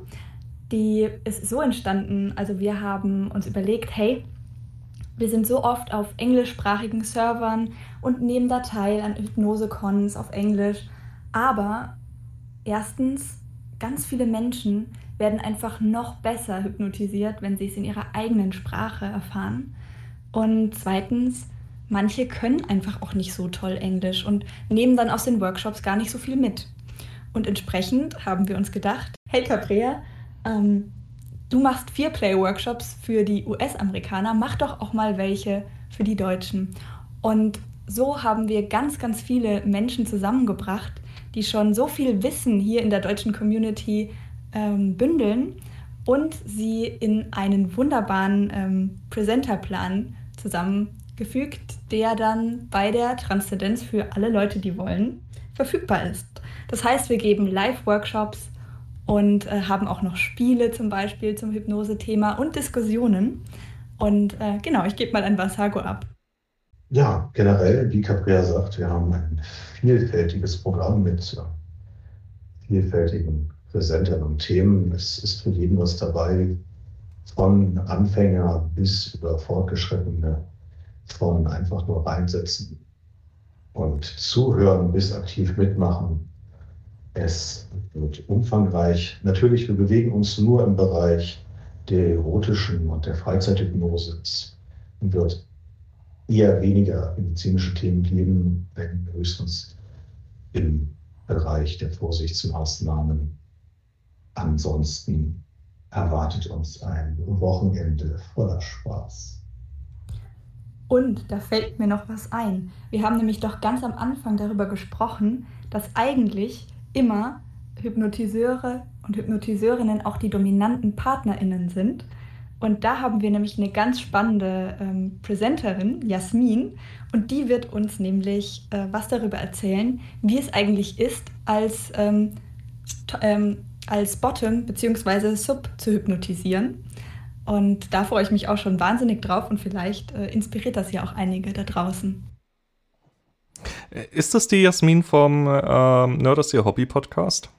Die ist so entstanden, also wir haben uns überlegt, hey, wir sind so oft auf englischsprachigen Servern und nehmen da teil an Hypnose-Cons auf Englisch. Aber erstens, ganz viele Menschen werden einfach noch besser hypnotisiert, wenn sie es in ihrer eigenen Sprache erfahren. Und zweitens, manche können einfach auch nicht so toll Englisch und nehmen dann aus den Workshops gar nicht so viel mit. Und entsprechend haben wir uns gedacht, hey Caprea, ähm, du machst vier Play-Workshops für die US-Amerikaner, mach doch auch mal welche für die Deutschen. Und so haben wir ganz, ganz viele Menschen zusammengebracht, die schon so viel Wissen hier in der deutschen Community ähm, bündeln und sie in einen wunderbaren ähm, Präsenterplan zusammengefügt, der dann bei der Transzendenz für alle Leute, die wollen, verfügbar ist. Das heißt, wir geben Live-Workshops und äh, haben auch noch Spiele zum Beispiel zum Hypnose-Thema und Diskussionen. Und äh, genau, ich gebe mal an Vasago ab. Ja, generell, wie Capria sagt, wir haben ein vielfältiges Programm mit vielfältigen Präsentern und Themen. Es ist für jeden was dabei, von Anfänger bis über Fortgeschrittene, von einfach nur reinsetzen und zuhören bis aktiv mitmachen es wird umfangreich. Natürlich, wir bewegen uns nur im Bereich der erotischen und der Freizeithypnose. Es wird eher weniger medizinische Themen geben, wenn höchstens im Bereich der Vorsichtsmaßnahmen. Ansonsten erwartet uns ein Wochenende voller Spaß. Und da fällt mir noch was ein. Wir haben nämlich doch ganz am Anfang darüber gesprochen, dass eigentlich immer Hypnotiseure und Hypnotiseurinnen auch die dominanten PartnerInnen sind. Und da haben wir nämlich eine ganz spannende ähm, Präsenterin, Jasmin, und die wird uns nämlich äh, was darüber erzählen, wie es eigentlich ist, als, ähm, ähm, als Bottom bzw. Sub zu hypnotisieren. Und da freue ich mich auch schon wahnsinnig drauf und vielleicht äh, inspiriert das ja auch einige da draußen. Ist das die Jasmin vom äh, Nerd ist Ihr Hobby Podcast?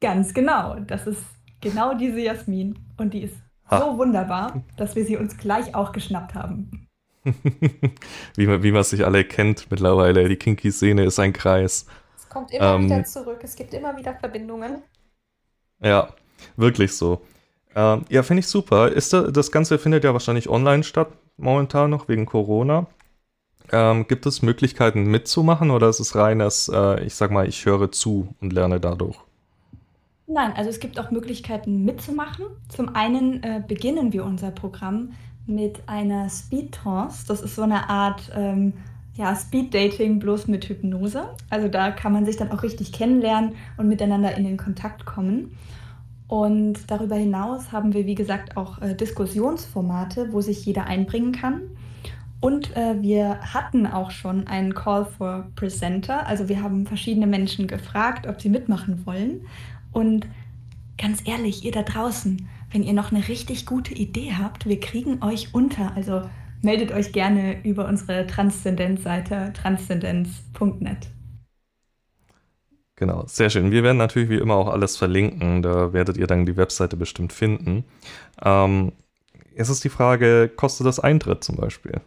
Ganz genau. Das ist genau diese Jasmin. Und die ist ha. so wunderbar, dass wir sie uns gleich auch geschnappt haben. wie, man, wie man sich alle kennt mittlerweile. Die Kinky-Szene ist ein Kreis. Es kommt immer ähm, wieder zurück. Es gibt immer wieder Verbindungen. Ja, wirklich so. Ähm, ja, finde ich super. Ist da, das Ganze findet ja wahrscheinlich online statt, momentan noch wegen Corona. Ähm, gibt es Möglichkeiten mitzumachen oder ist es reines, äh, ich sag mal, ich höre zu und lerne dadurch? Nein, also es gibt auch Möglichkeiten mitzumachen. Zum einen äh, beginnen wir unser Programm mit einer Speed Trance. Das ist so eine Art ähm, ja, Speed Dating bloß mit Hypnose. Also da kann man sich dann auch richtig kennenlernen und miteinander in den Kontakt kommen. Und darüber hinaus haben wir, wie gesagt, auch äh, Diskussionsformate, wo sich jeder einbringen kann. Und äh, wir hatten auch schon einen Call for Presenter. Also wir haben verschiedene Menschen gefragt, ob sie mitmachen wollen. Und ganz ehrlich, ihr da draußen, wenn ihr noch eine richtig gute Idee habt, wir kriegen euch unter. Also meldet euch gerne über unsere Transzendenzseite transzendenz.net. Genau, sehr schön. Wir werden natürlich wie immer auch alles verlinken. Da werdet ihr dann die Webseite bestimmt finden. Ähm, jetzt ist die Frage, kostet das Eintritt zum Beispiel?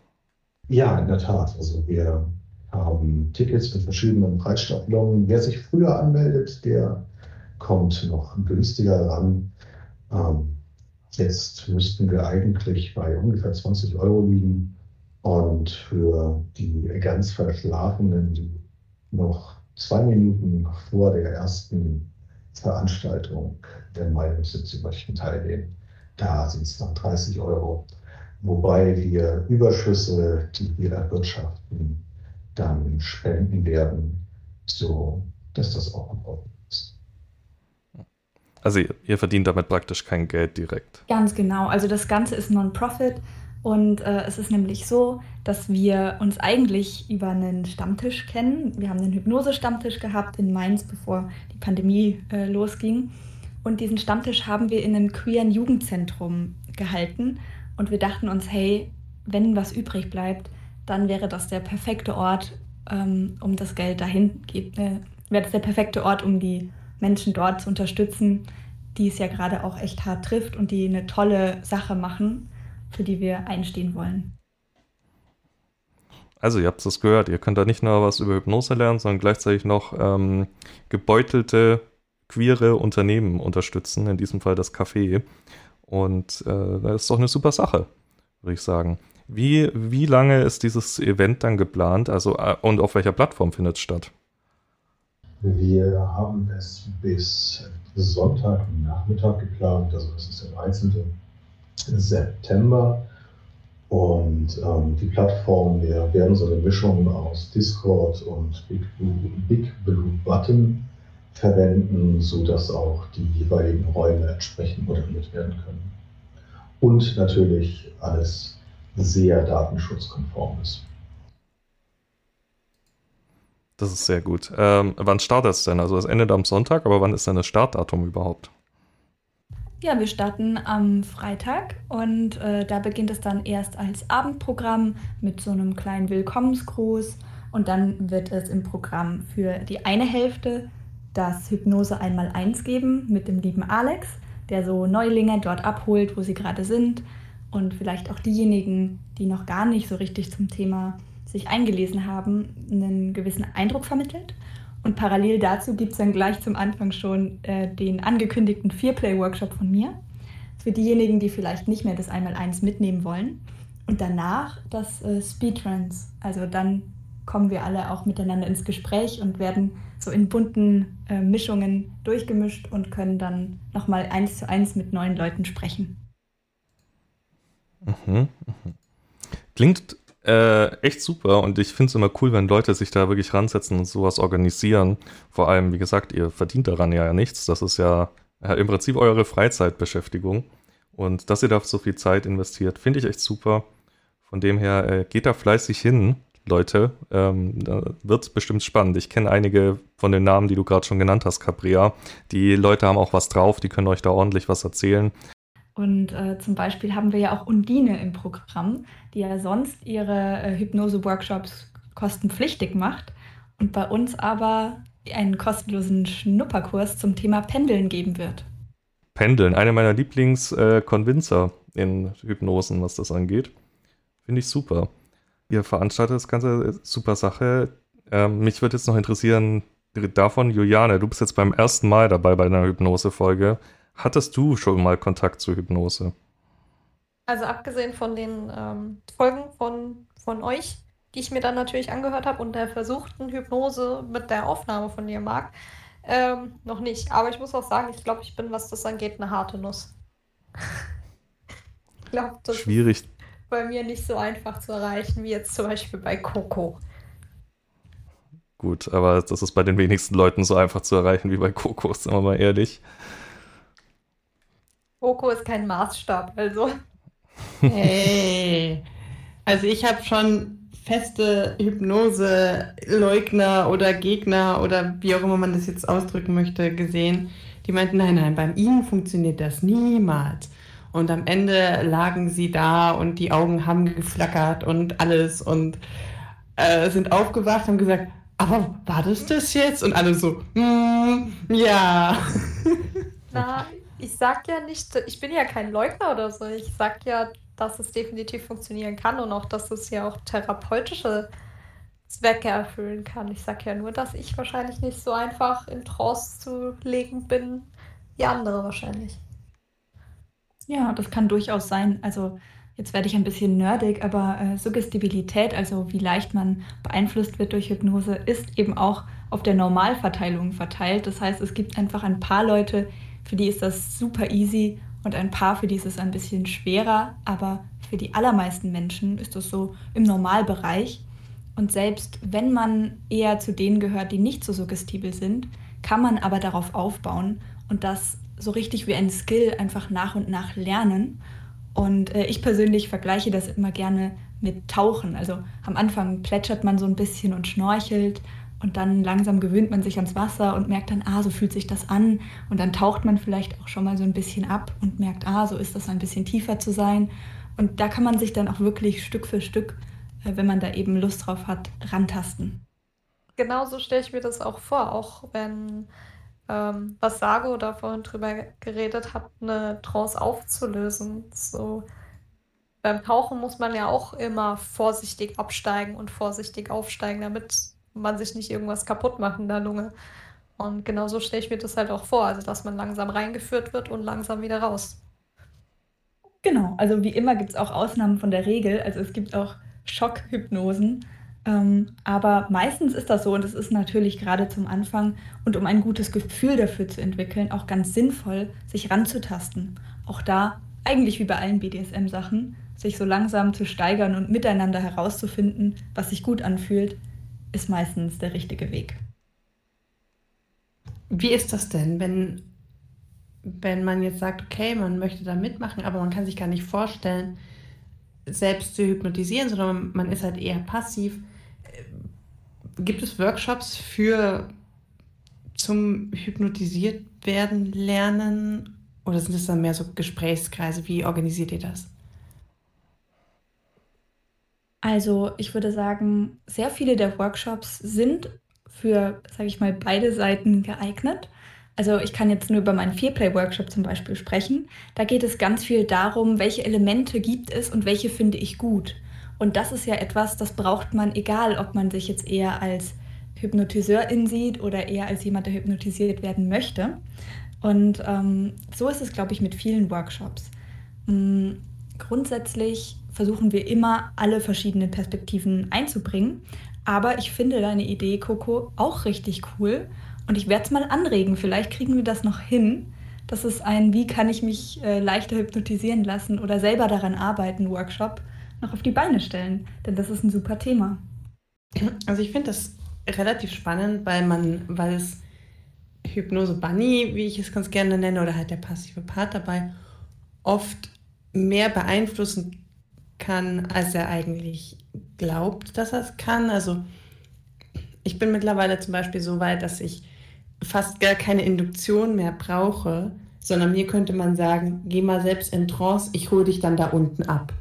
Ja, in der Tat. Also wir haben Tickets mit verschiedenen Preisstaffelungen. Wer sich früher anmeldet, der kommt noch günstiger ran. Ähm, jetzt müssten wir eigentlich bei ungefähr 20 Euro liegen. Und für die ganz Verschlafenen, die noch zwei Minuten vor der ersten Veranstaltung der Meinungssitzung möchten teilnehmen. Da sind es dann 30 Euro, wobei wir Überschüsse, die wir erwirtschaften, dann spenden werden, so dass das auch Ordnung ist. Also ihr, ihr verdient damit praktisch kein Geld direkt. Ganz genau. Also das Ganze ist Non-Profit. Und äh, es ist nämlich so, dass wir uns eigentlich über einen Stammtisch kennen. Wir haben einen Hypnose-Stammtisch gehabt in Mainz, bevor die Pandemie äh, losging. Und diesen Stammtisch haben wir in einem queeren Jugendzentrum gehalten. Und wir dachten uns, hey, wenn was übrig bleibt, dann wäre das der perfekte Ort, ähm, um das Geld dahin geht. Äh, wäre das der perfekte Ort, um die Menschen dort zu unterstützen, die es ja gerade auch echt hart trifft und die eine tolle Sache machen für die wir einstehen wollen. Also ihr habt es gehört, ihr könnt da nicht nur was über Hypnose lernen, sondern gleichzeitig noch ähm, gebeutelte queere Unternehmen unterstützen, in diesem Fall das Café. Und äh, das ist doch eine super Sache, würde ich sagen. Wie, wie lange ist dieses Event dann geplant? Also äh, und auf welcher Plattform findet es statt? Wir haben es bis Sonntagnachmittag geplant, also das ist der 13. September. Und ähm, die Plattformen wir werden so eine Mischung aus Discord und Big Blue, Big Blue Button verwenden, sodass auch die jeweiligen Räume entsprechend moderiert werden können. Und natürlich alles sehr datenschutzkonform ist. Das ist sehr gut. Ähm, wann startet es denn? Also es endet am Sonntag, aber wann ist denn das Startdatum überhaupt? Ja, wir starten am Freitag und äh, da beginnt es dann erst als Abendprogramm mit so einem kleinen Willkommensgruß und dann wird es im Programm für die eine Hälfte das Hypnose einmal eins geben mit dem lieben Alex, der so Neulinge dort abholt, wo sie gerade sind und vielleicht auch diejenigen, die noch gar nicht so richtig zum Thema sich eingelesen haben, einen gewissen Eindruck vermittelt. Und parallel dazu gibt es dann gleich zum Anfang schon äh, den angekündigten Fearplay-Workshop von mir. Für diejenigen, die vielleicht nicht mehr das Einmal-Eins mitnehmen wollen. Und danach das äh, Speedruns. Also dann kommen wir alle auch miteinander ins Gespräch und werden so in bunten äh, Mischungen durchgemischt und können dann nochmal eins zu eins mit neuen Leuten sprechen. Mhm, mhm. Klingt äh, echt super und ich finde es immer cool, wenn Leute sich da wirklich ransetzen und sowas organisieren. Vor allem, wie gesagt, ihr verdient daran ja nichts. Das ist ja, ja im Prinzip eure Freizeitbeschäftigung. Und dass ihr da so viel Zeit investiert, finde ich echt super. Von dem her, äh, geht da fleißig hin, Leute. Ähm, da wird bestimmt spannend. Ich kenne einige von den Namen, die du gerade schon genannt hast, Capria. Die Leute haben auch was drauf, die können euch da ordentlich was erzählen. Und äh, zum Beispiel haben wir ja auch Undine im Programm, die ja sonst ihre äh, Hypnose-Workshops kostenpflichtig macht und bei uns aber einen kostenlosen Schnupperkurs zum Thema Pendeln geben wird. Pendeln, eine meiner Lieblings-Convincer äh, in Hypnosen, was das angeht. Finde ich super. Ihr veranstaltet das Ganze, äh, super Sache. Ähm, mich würde jetzt noch interessieren, davon, Juliane, du bist jetzt beim ersten Mal dabei bei einer Hypnose-Folge. Hattest du schon mal Kontakt zur Hypnose? Also abgesehen von den ähm, Folgen von, von euch, die ich mir dann natürlich angehört habe und der versuchten Hypnose mit der Aufnahme von dir, Marc, ähm, noch nicht. Aber ich muss auch sagen, ich glaube, ich bin, was das angeht, eine harte Nuss. ich glaube, das Schwierig. Bei mir nicht so einfach zu erreichen, wie jetzt zum Beispiel bei Coco. Gut, aber das ist bei den wenigsten Leuten so einfach zu erreichen wie bei Coco, sind wir mal ehrlich. Coco ist kein Maßstab, also. Hey. Also ich habe schon feste Hypnose-Leugner oder Gegner oder wie auch immer man das jetzt ausdrücken möchte, gesehen, die meinten, nein, nein, beim Ihnen funktioniert das niemals. Und am Ende lagen sie da und die Augen haben geflackert und alles und äh, sind aufgewacht und gesagt, aber war das das jetzt? Und alle so, mm, ja. Na, ich sag ja nicht, ich bin ja kein Leugner oder so. Ich sag ja, dass es definitiv funktionieren kann und auch, dass es ja auch therapeutische Zwecke erfüllen kann. Ich sag ja nur, dass ich wahrscheinlich nicht so einfach in Trance zu legen bin wie andere wahrscheinlich. Ja, das kann durchaus sein. Also jetzt werde ich ein bisschen nerdig, aber äh, Suggestibilität, also wie leicht man beeinflusst wird durch Hypnose, ist eben auch auf der Normalverteilung verteilt. Das heißt, es gibt einfach ein paar Leute, für die ist das super easy und ein paar, für die ist es ein bisschen schwerer, aber für die allermeisten Menschen ist das so im Normalbereich. Und selbst wenn man eher zu denen gehört, die nicht so suggestibel sind, kann man aber darauf aufbauen und das so richtig wie ein Skill einfach nach und nach lernen. Und äh, ich persönlich vergleiche das immer gerne mit Tauchen. Also am Anfang plätschert man so ein bisschen und schnorchelt und dann langsam gewöhnt man sich ans Wasser und merkt dann, ah, so fühlt sich das an. Und dann taucht man vielleicht auch schon mal so ein bisschen ab und merkt, ah, so ist das ein bisschen tiefer zu sein. Und da kann man sich dann auch wirklich Stück für Stück, äh, wenn man da eben Lust drauf hat, rantasten. Genauso stelle ich mir das auch vor, auch wenn ähm, was Sago da vorhin drüber geredet hat, eine Trance aufzulösen. So beim Tauchen muss man ja auch immer vorsichtig absteigen und vorsichtig aufsteigen, damit man sich nicht irgendwas kaputt macht in der Lunge. Und genauso stelle ich mir das halt auch vor, also dass man langsam reingeführt wird und langsam wieder raus. Genau, also wie immer gibt es auch Ausnahmen von der Regel. Also es gibt auch Schockhypnosen. Ähm, aber meistens ist das so und es ist natürlich gerade zum Anfang und um ein gutes Gefühl dafür zu entwickeln, auch ganz sinnvoll, sich ranzutasten. Auch da, eigentlich wie bei allen BDSM-Sachen, sich so langsam zu steigern und miteinander herauszufinden, was sich gut anfühlt, ist meistens der richtige Weg. Wie ist das denn, wenn, wenn man jetzt sagt, okay, man möchte da mitmachen, aber man kann sich gar nicht vorstellen, selbst zu hypnotisieren, sondern man ist halt eher passiv. Gibt es Workshops für zum hypnotisiert werden lernen oder sind es dann mehr so Gesprächskreise? Wie organisiert ihr das? Also ich würde sagen, sehr viele der Workshops sind für, sage ich mal, beide Seiten geeignet. Also ich kann jetzt nur über meinen Fearplay-Workshop zum Beispiel sprechen. Da geht es ganz viel darum, welche Elemente gibt es und welche finde ich gut. Und das ist ja etwas, das braucht man, egal ob man sich jetzt eher als Hypnotiseurin sieht oder eher als jemand, der hypnotisiert werden möchte. Und ähm, so ist es, glaube ich, mit vielen Workshops. Mhm, grundsätzlich versuchen wir immer, alle verschiedenen Perspektiven einzubringen. Aber ich finde deine Idee, Coco, auch richtig cool. Und ich werde es mal anregen. Vielleicht kriegen wir das noch hin. Das ist ein, wie kann ich mich äh, leichter hypnotisieren lassen oder selber daran arbeiten, Workshop noch auf die Beine stellen. Denn das ist ein super Thema. Also ich finde das relativ spannend, weil man, weil es Hypnose Bunny, wie ich es ganz gerne nenne, oder halt der passive Part dabei, oft mehr beeinflussen kann, als er eigentlich glaubt, dass er es kann. Also ich bin mittlerweile zum Beispiel so weit, dass ich fast gar keine Induktion mehr brauche, sondern mir könnte man sagen, geh mal selbst in Trance, ich hole dich dann da unten ab.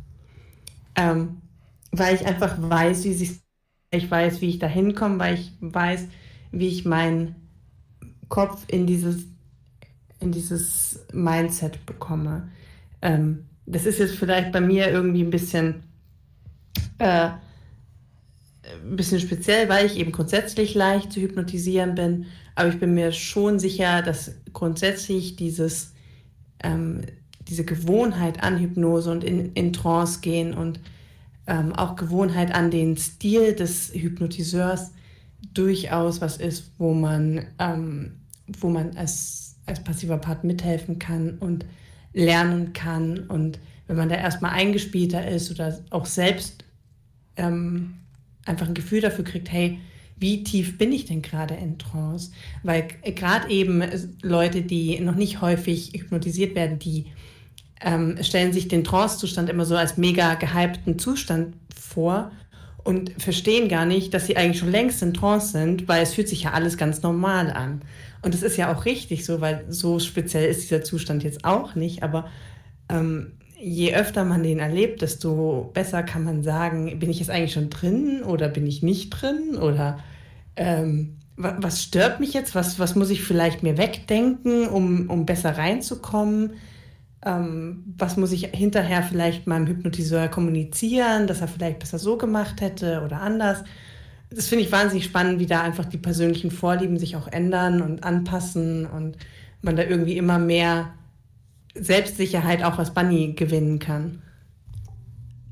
Ähm, weil ich einfach weiß, wie sich, ich weiß, wie ich da hinkomme, weil ich weiß, wie ich meinen Kopf in dieses, in dieses Mindset bekomme. Ähm, das ist jetzt vielleicht bei mir irgendwie ein bisschen, äh, ein bisschen speziell, weil ich eben grundsätzlich leicht zu hypnotisieren bin. Aber ich bin mir schon sicher, dass grundsätzlich dieses, ähm, diese Gewohnheit an Hypnose und in, in Trance gehen und ähm, auch Gewohnheit an den Stil des Hypnotiseurs durchaus was ist, wo man, ähm, wo man als, als passiver Part mithelfen kann und lernen kann. Und wenn man da erstmal eingespielter ist oder auch selbst ähm, einfach ein Gefühl dafür kriegt, hey, wie tief bin ich denn gerade in Trance? Weil gerade eben Leute, die noch nicht häufig hypnotisiert werden, die ähm, stellen sich den Trance-Zustand immer so als mega gehypten Zustand vor und verstehen gar nicht, dass sie eigentlich schon längst in Trance sind, weil es fühlt sich ja alles ganz normal an. Und das ist ja auch richtig so, weil so speziell ist dieser Zustand jetzt auch nicht. Aber ähm, je öfter man den erlebt, desto besser kann man sagen, bin ich jetzt eigentlich schon drin oder bin ich nicht drin? Oder ähm, was stört mich jetzt? Was, was muss ich vielleicht mir wegdenken, um, um besser reinzukommen? Ähm, was muss ich hinterher vielleicht meinem Hypnotiseur kommunizieren, dass er vielleicht besser so gemacht hätte oder anders. Das finde ich wahnsinnig spannend, wie da einfach die persönlichen Vorlieben sich auch ändern und anpassen und man da irgendwie immer mehr Selbstsicherheit auch als Bunny gewinnen kann.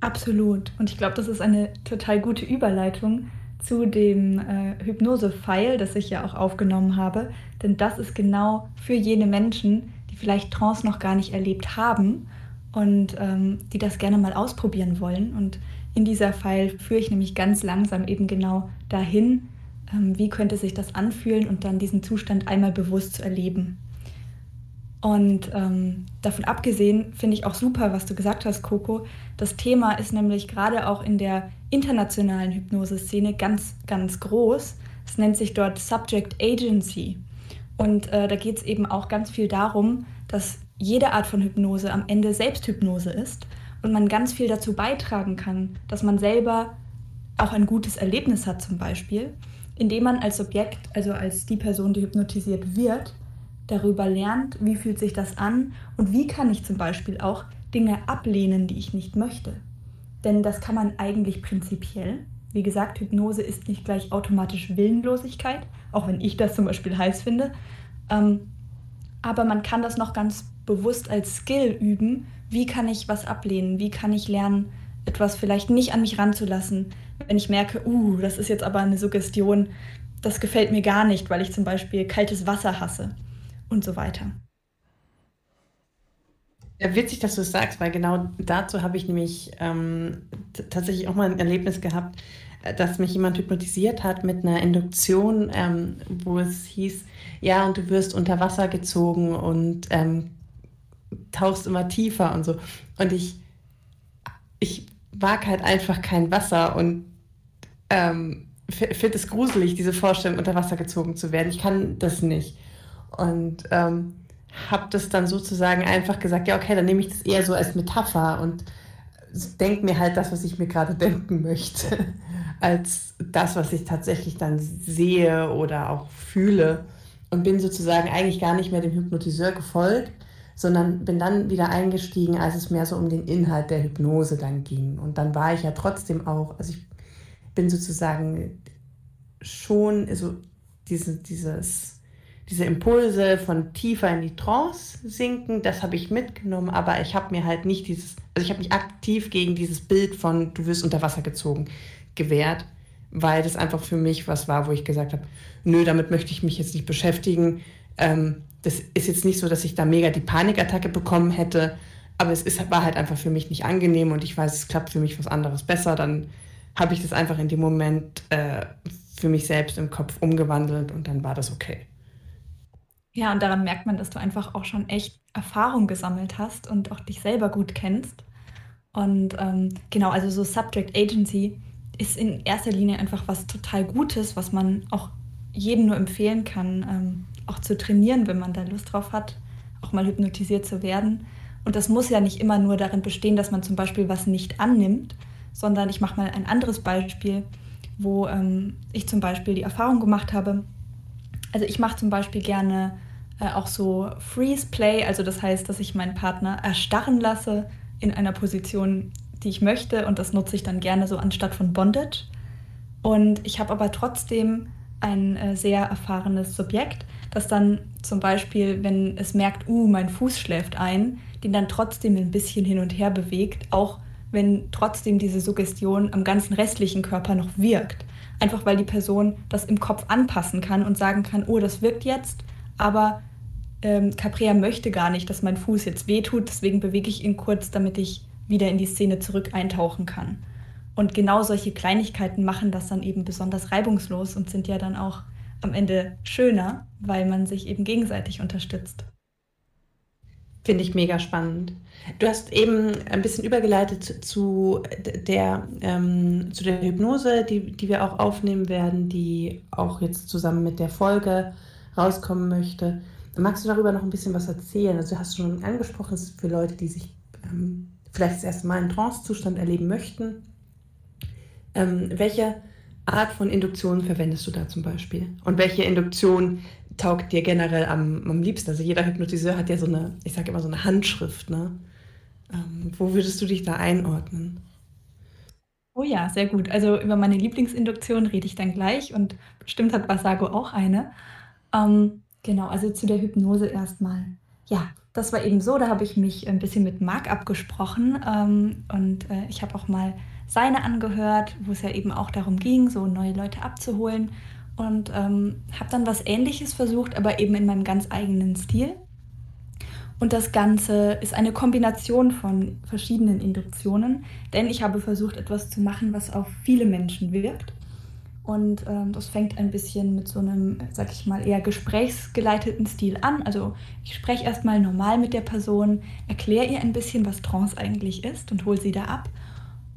Absolut. Und ich glaube, das ist eine total gute Überleitung zu dem äh, Hypnose-File, das ich ja auch aufgenommen habe. Denn das ist genau für jene Menschen, vielleicht Trance noch gar nicht erlebt haben und ähm, die das gerne mal ausprobieren wollen. Und in dieser Pfeil führe ich nämlich ganz langsam eben genau dahin, ähm, wie könnte sich das anfühlen und dann diesen Zustand einmal bewusst zu erleben. Und ähm, davon abgesehen finde ich auch super, was du gesagt hast, Coco. Das Thema ist nämlich gerade auch in der internationalen Hypnoseszene ganz, ganz groß. Es nennt sich dort Subject Agency. Und äh, da geht es eben auch ganz viel darum, dass jede Art von Hypnose am Ende Selbsthypnose ist und man ganz viel dazu beitragen kann, dass man selber auch ein gutes Erlebnis hat zum Beispiel, indem man als Subjekt, also als die Person, die hypnotisiert wird, darüber lernt, wie fühlt sich das an und wie kann ich zum Beispiel auch Dinge ablehnen, die ich nicht möchte. Denn das kann man eigentlich prinzipiell. Wie gesagt, Hypnose ist nicht gleich automatisch Willenlosigkeit, auch wenn ich das zum Beispiel heiß finde. Ähm, aber man kann das noch ganz bewusst als Skill üben. Wie kann ich was ablehnen? Wie kann ich lernen, etwas vielleicht nicht an mich ranzulassen, wenn ich merke, uh, das ist jetzt aber eine Suggestion, das gefällt mir gar nicht, weil ich zum Beispiel kaltes Wasser hasse und so weiter. Witzig, dass du es sagst, weil genau dazu habe ich nämlich ähm, tatsächlich auch mal ein Erlebnis gehabt, äh, dass mich jemand hypnotisiert hat mit einer Induktion, ähm, wo es hieß, ja, und du wirst unter Wasser gezogen und ähm, tauchst immer tiefer und so. Und ich, ich mag halt einfach kein Wasser und ähm, finde es gruselig, diese Vorstellung, unter Wasser gezogen zu werden. Ich kann das nicht. Und ähm, habe das dann sozusagen einfach gesagt, ja, okay, dann nehme ich das eher so als Metapher und denke mir halt das, was ich mir gerade denken möchte, als das, was ich tatsächlich dann sehe oder auch fühle. Und bin sozusagen eigentlich gar nicht mehr dem Hypnotiseur gefolgt, sondern bin dann wieder eingestiegen, als es mehr so um den Inhalt der Hypnose dann ging. Und dann war ich ja trotzdem auch, also ich bin sozusagen schon so diese, dieses diese Impulse von tiefer in die Trance sinken, das habe ich mitgenommen, aber ich habe mir halt nicht dieses, also ich habe mich aktiv gegen dieses Bild von du wirst unter Wasser gezogen gewehrt, weil das einfach für mich was war, wo ich gesagt habe, nö, damit möchte ich mich jetzt nicht beschäftigen. Ähm, das ist jetzt nicht so, dass ich da mega die Panikattacke bekommen hätte, aber es ist, war halt einfach für mich nicht angenehm und ich weiß, es klappt für mich was anderes besser. Dann habe ich das einfach in dem Moment äh, für mich selbst im Kopf umgewandelt und dann war das okay. Ja, und daran merkt man, dass du einfach auch schon echt Erfahrung gesammelt hast und auch dich selber gut kennst. Und ähm, genau, also so Subject Agency ist in erster Linie einfach was total Gutes, was man auch jedem nur empfehlen kann, ähm, auch zu trainieren, wenn man da Lust drauf hat, auch mal hypnotisiert zu werden. Und das muss ja nicht immer nur darin bestehen, dass man zum Beispiel was nicht annimmt, sondern ich mache mal ein anderes Beispiel, wo ähm, ich zum Beispiel die Erfahrung gemacht habe. Also ich mache zum Beispiel gerne äh, auch so Freeze Play, also das heißt, dass ich meinen Partner erstarren lasse in einer Position, die ich möchte und das nutze ich dann gerne so anstatt von Bondage. Und ich habe aber trotzdem ein äh, sehr erfahrenes Subjekt, das dann zum Beispiel, wenn es merkt, uh, mein Fuß schläft ein, den dann trotzdem ein bisschen hin und her bewegt, auch wenn trotzdem diese Suggestion am ganzen restlichen Körper noch wirkt. Einfach weil die Person das im Kopf anpassen kann und sagen kann, oh, das wirkt jetzt, aber ähm, Caprea möchte gar nicht, dass mein Fuß jetzt wehtut, deswegen bewege ich ihn kurz, damit ich wieder in die Szene zurück eintauchen kann. Und genau solche Kleinigkeiten machen das dann eben besonders reibungslos und sind ja dann auch am Ende schöner, weil man sich eben gegenseitig unterstützt. Finde ich mega spannend. Du hast eben ein bisschen übergeleitet zu der, ähm, zu der Hypnose, die, die wir auch aufnehmen werden, die auch jetzt zusammen mit der Folge rauskommen möchte. Magst du darüber noch ein bisschen was erzählen? Also du hast schon angesprochen, es ist für Leute, die sich ähm, vielleicht das erste Mal einen Trance-Zustand erleben möchten. Ähm, welche Art von Induktion verwendest du da zum Beispiel? Und welche Induktion taugt dir generell am, am liebsten? Also jeder Hypnotiseur hat ja so eine, ich sage immer so eine Handschrift, ne? Ähm, wo würdest du dich da einordnen? Oh ja, sehr gut. Also über meine Lieblingsinduktion rede ich dann gleich und bestimmt hat Basago auch eine. Ähm, genau, also zu der Hypnose erstmal. Ja, das war eben so, da habe ich mich ein bisschen mit Marc abgesprochen ähm, und äh, ich habe auch mal seine angehört, wo es ja eben auch darum ging, so neue Leute abzuholen und ähm, habe dann was Ähnliches versucht, aber eben in meinem ganz eigenen Stil. Und das Ganze ist eine Kombination von verschiedenen Induktionen, denn ich habe versucht, etwas zu machen, was auf viele Menschen wirkt. Und ähm, das fängt ein bisschen mit so einem, sag ich mal, eher gesprächsgeleiteten Stil an. Also ich spreche erstmal normal mit der Person, erkläre ihr ein bisschen, was Trance eigentlich ist und hole sie da ab.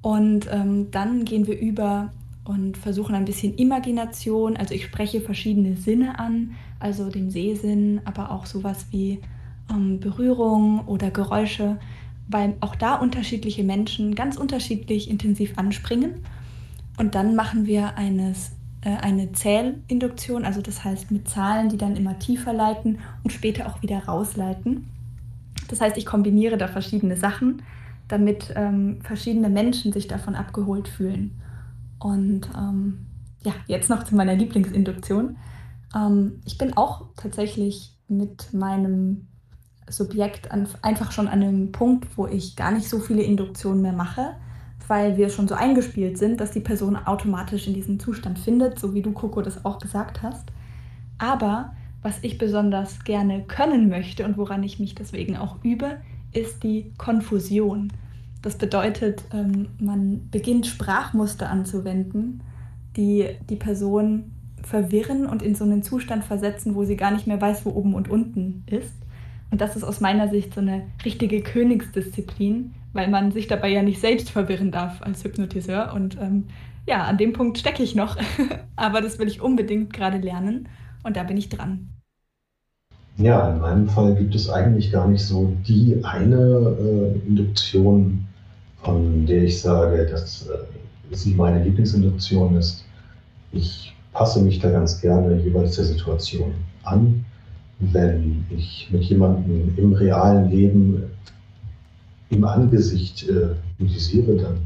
Und ähm, dann gehen wir über und versuchen ein bisschen Imagination. Also ich spreche verschiedene Sinne an, also den Sehsinn, aber auch sowas wie ähm, Berührung oder Geräusche, weil auch da unterschiedliche Menschen ganz unterschiedlich intensiv anspringen. Und dann machen wir eines, äh, eine Zählinduktion, also das heißt mit Zahlen, die dann immer tiefer leiten und später auch wieder rausleiten. Das heißt, ich kombiniere da verschiedene Sachen, damit ähm, verschiedene Menschen sich davon abgeholt fühlen. Und ähm, ja, jetzt noch zu meiner Lieblingsinduktion. Ähm, ich bin auch tatsächlich mit meinem Subjekt an, einfach schon an einem Punkt, wo ich gar nicht so viele Induktionen mehr mache, weil wir schon so eingespielt sind, dass die Person automatisch in diesen Zustand findet, so wie du, Coco, das auch gesagt hast. Aber was ich besonders gerne können möchte und woran ich mich deswegen auch übe, ist die Konfusion. Das bedeutet, ähm, man beginnt Sprachmuster anzuwenden, die die Person verwirren und in so einen Zustand versetzen, wo sie gar nicht mehr weiß, wo oben und unten ist. Und das ist aus meiner Sicht so eine richtige Königsdisziplin, weil man sich dabei ja nicht selbst verwirren darf als Hypnotiseur. Und ähm, ja, an dem Punkt stecke ich noch. Aber das will ich unbedingt gerade lernen und da bin ich dran. Ja, in meinem Fall gibt es eigentlich gar nicht so die eine äh, Induktion, von der ich sage, dass äh, sie meine Lieblingsinduktion ist. Ich passe mich da ganz gerne jeweils der Situation an. Wenn ich mit jemandem im realen Leben im Angesicht äh, dann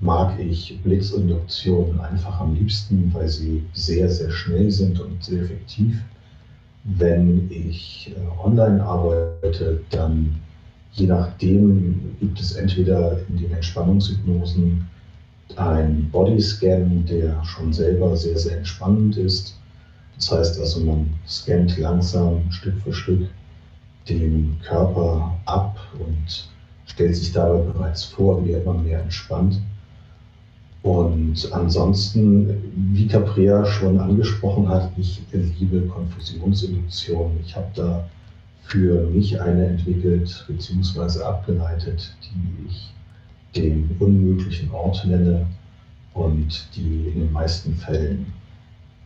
mag ich Blitzinduktionen einfach am liebsten, weil sie sehr, sehr schnell sind und sehr effektiv. Wenn ich äh, online arbeite, dann je nachdem gibt es entweder in den Entspannungshypnosen einen Bodyscan, der schon selber sehr, sehr entspannend ist. Das heißt also, man scannt langsam Stück für Stück den Körper ab und stellt sich dabei bereits vor, wie er immer mehr entspannt. Und ansonsten, wie Caprea schon angesprochen hat, ich liebe Konfusionsinduktion. Ich habe da für mich eine entwickelt bzw. abgeleitet, die ich den unmöglichen Ort nenne und die in den meisten Fällen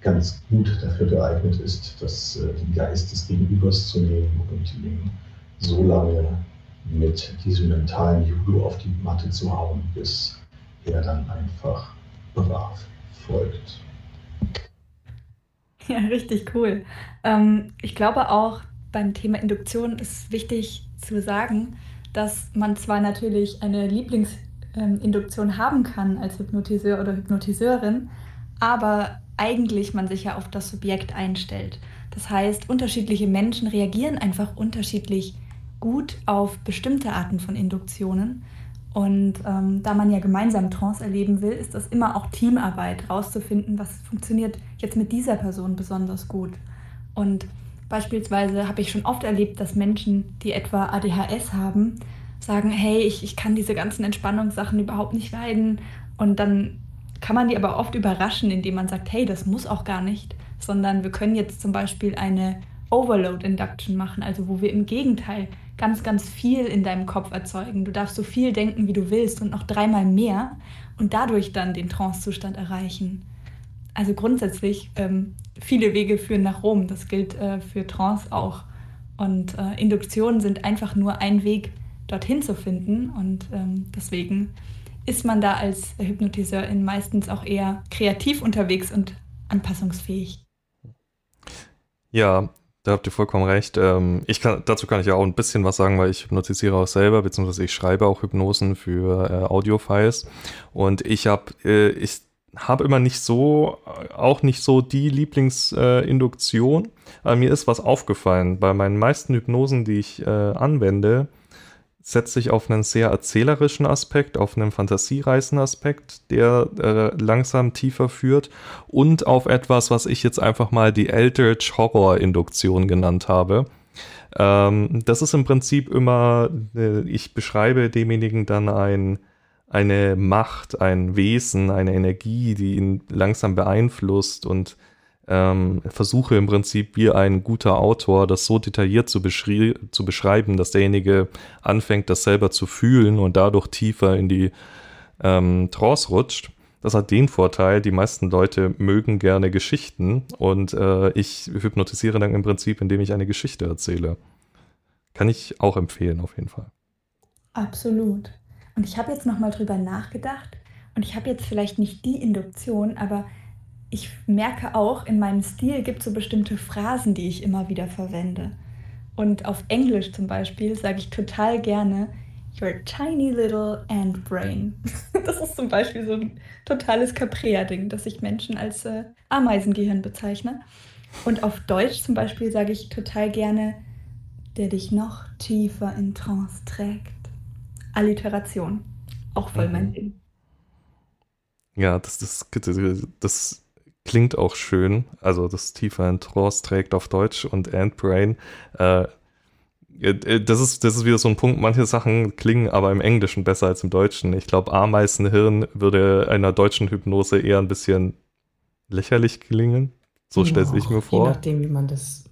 ganz gut dafür geeignet ist, das, äh, den Geist des Gegenübers zu nehmen und ihm so lange mit diesem mentalen Judo auf die Matte zu hauen, bis er dann einfach brav folgt. Ja, richtig cool. Ähm, ich glaube auch beim Thema Induktion ist wichtig zu sagen, dass man zwar natürlich eine Lieblingsinduktion ähm, haben kann als Hypnotiseur oder Hypnotiseurin, aber eigentlich man sich ja auf das Subjekt einstellt. Das heißt, unterschiedliche Menschen reagieren einfach unterschiedlich gut auf bestimmte Arten von Induktionen. Und ähm, da man ja gemeinsam Trance erleben will, ist das immer auch Teamarbeit, rauszufinden, was funktioniert jetzt mit dieser Person besonders gut. Und beispielsweise habe ich schon oft erlebt, dass Menschen, die etwa ADHS haben, sagen, hey, ich, ich kann diese ganzen Entspannungssachen überhaupt nicht leiden. Und dann kann man die aber oft überraschen, indem man sagt, hey, das muss auch gar nicht, sondern wir können jetzt zum Beispiel eine Overload Induction machen, also wo wir im Gegenteil ganz, ganz viel in deinem Kopf erzeugen. Du darfst so viel denken, wie du willst und noch dreimal mehr und dadurch dann den Trance-Zustand erreichen. Also grundsätzlich, ähm, viele Wege führen nach Rom. Das gilt äh, für Trance auch. Und äh, Induktionen sind einfach nur ein Weg, dorthin zu finden. Und ähm, deswegen ist man da als Hypnotiseurin meistens auch eher kreativ unterwegs und anpassungsfähig. Ja, da habt ihr vollkommen recht. Ähm, ich kann, dazu kann ich ja auch ein bisschen was sagen, weil ich hypnotisiere auch selber, beziehungsweise ich schreibe auch Hypnosen für äh, Audiofiles. Und ich habe, äh, ich habe immer nicht so, auch nicht so die Lieblingsinduktion. Äh, Aber mir ist was aufgefallen. Bei meinen meisten Hypnosen, die ich äh, anwende, setzt sich auf einen sehr erzählerischen Aspekt, auf einen fantasiereißen Aspekt, der äh, langsam tiefer führt und auf etwas, was ich jetzt einfach mal die Eldritch Horror Induktion genannt habe. Ähm, das ist im Prinzip immer, äh, ich beschreibe demjenigen dann ein, eine Macht, ein Wesen, eine Energie, die ihn langsam beeinflusst und ähm, versuche im Prinzip wie ein guter Autor das so detailliert zu, beschri zu beschreiben, dass derjenige anfängt, das selber zu fühlen und dadurch tiefer in die ähm, Trance rutscht. Das hat den Vorteil, die meisten Leute mögen gerne Geschichten und äh, ich hypnotisiere dann im Prinzip, indem ich eine Geschichte erzähle. Kann ich auch empfehlen, auf jeden Fall. Absolut. Und ich habe jetzt nochmal drüber nachgedacht und ich habe jetzt vielleicht nicht die Induktion, aber ich merke auch, in meinem Stil gibt es so bestimmte Phrasen, die ich immer wieder verwende. Und auf Englisch zum Beispiel sage ich total gerne Your tiny little ant brain. Das ist zum Beispiel so ein totales Caprea-Ding, dass ich Menschen als äh, Ameisengehirn bezeichne. Und auf Deutsch zum Beispiel sage ich total gerne, der dich noch tiefer in Trance trägt. Alliteration. Auch voll mein mhm. Ding. Ja, das, das, das klingt auch schön. Also das tiefer in Trance trägt auf Deutsch und Antbrain. Äh, äh, das ist, das ist wieder so ein Punkt, manche Sachen klingen aber im Englischen besser als im Deutschen. Ich glaube, Ameisenhirn würde einer deutschen Hypnose eher ein bisschen lächerlich klingen. So ja, stellt sich mir vor. Je nachdem, wie man das,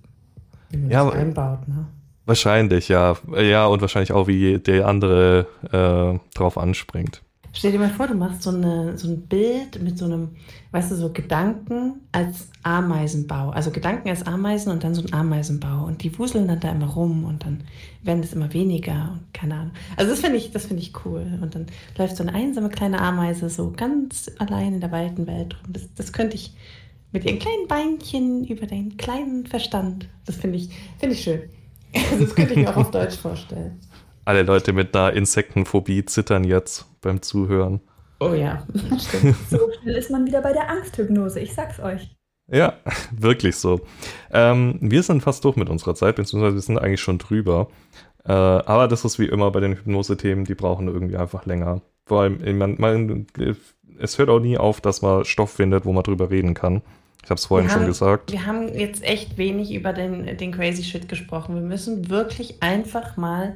wie man ja, das einbaut. Ne? Wahrscheinlich, ja. Ja, und wahrscheinlich auch, wie der andere äh, drauf anspringt. Stell dir mal vor, du machst so, eine, so ein Bild mit so einem, weißt du, so Gedanken als Ameisenbau. Also Gedanken als Ameisen und dann so ein Ameisenbau. Und die wuseln dann da immer rum und dann werden es immer weniger und keine Ahnung. Also das finde ich, das finde ich cool. Und dann läuft so eine einsame kleine Ameise so ganz allein in der weiten Welt rum. Das, das könnte ich mit ihren kleinen Beinchen über deinen kleinen Verstand. Das finde ich, finde ich schön. Das könnte ich mir auch auf Deutsch vorstellen. Alle Leute mit einer Insektenphobie zittern jetzt beim Zuhören. Oh ja, stimmt. So schnell ist man wieder bei der Angsthypnose, ich sag's euch. Ja, wirklich so. Ähm, wir sind fast durch mit unserer Zeit, beziehungsweise wir sind eigentlich schon drüber. Äh, aber das ist wie immer bei den Hypnose-Themen, die brauchen irgendwie einfach länger. Vor allem, man, man, es hört auch nie auf, dass man Stoff findet, wo man drüber reden kann. Ich habe es vorhin haben, schon gesagt. Wir haben jetzt echt wenig über den, den Crazy Shit gesprochen. Wir müssen wirklich einfach mal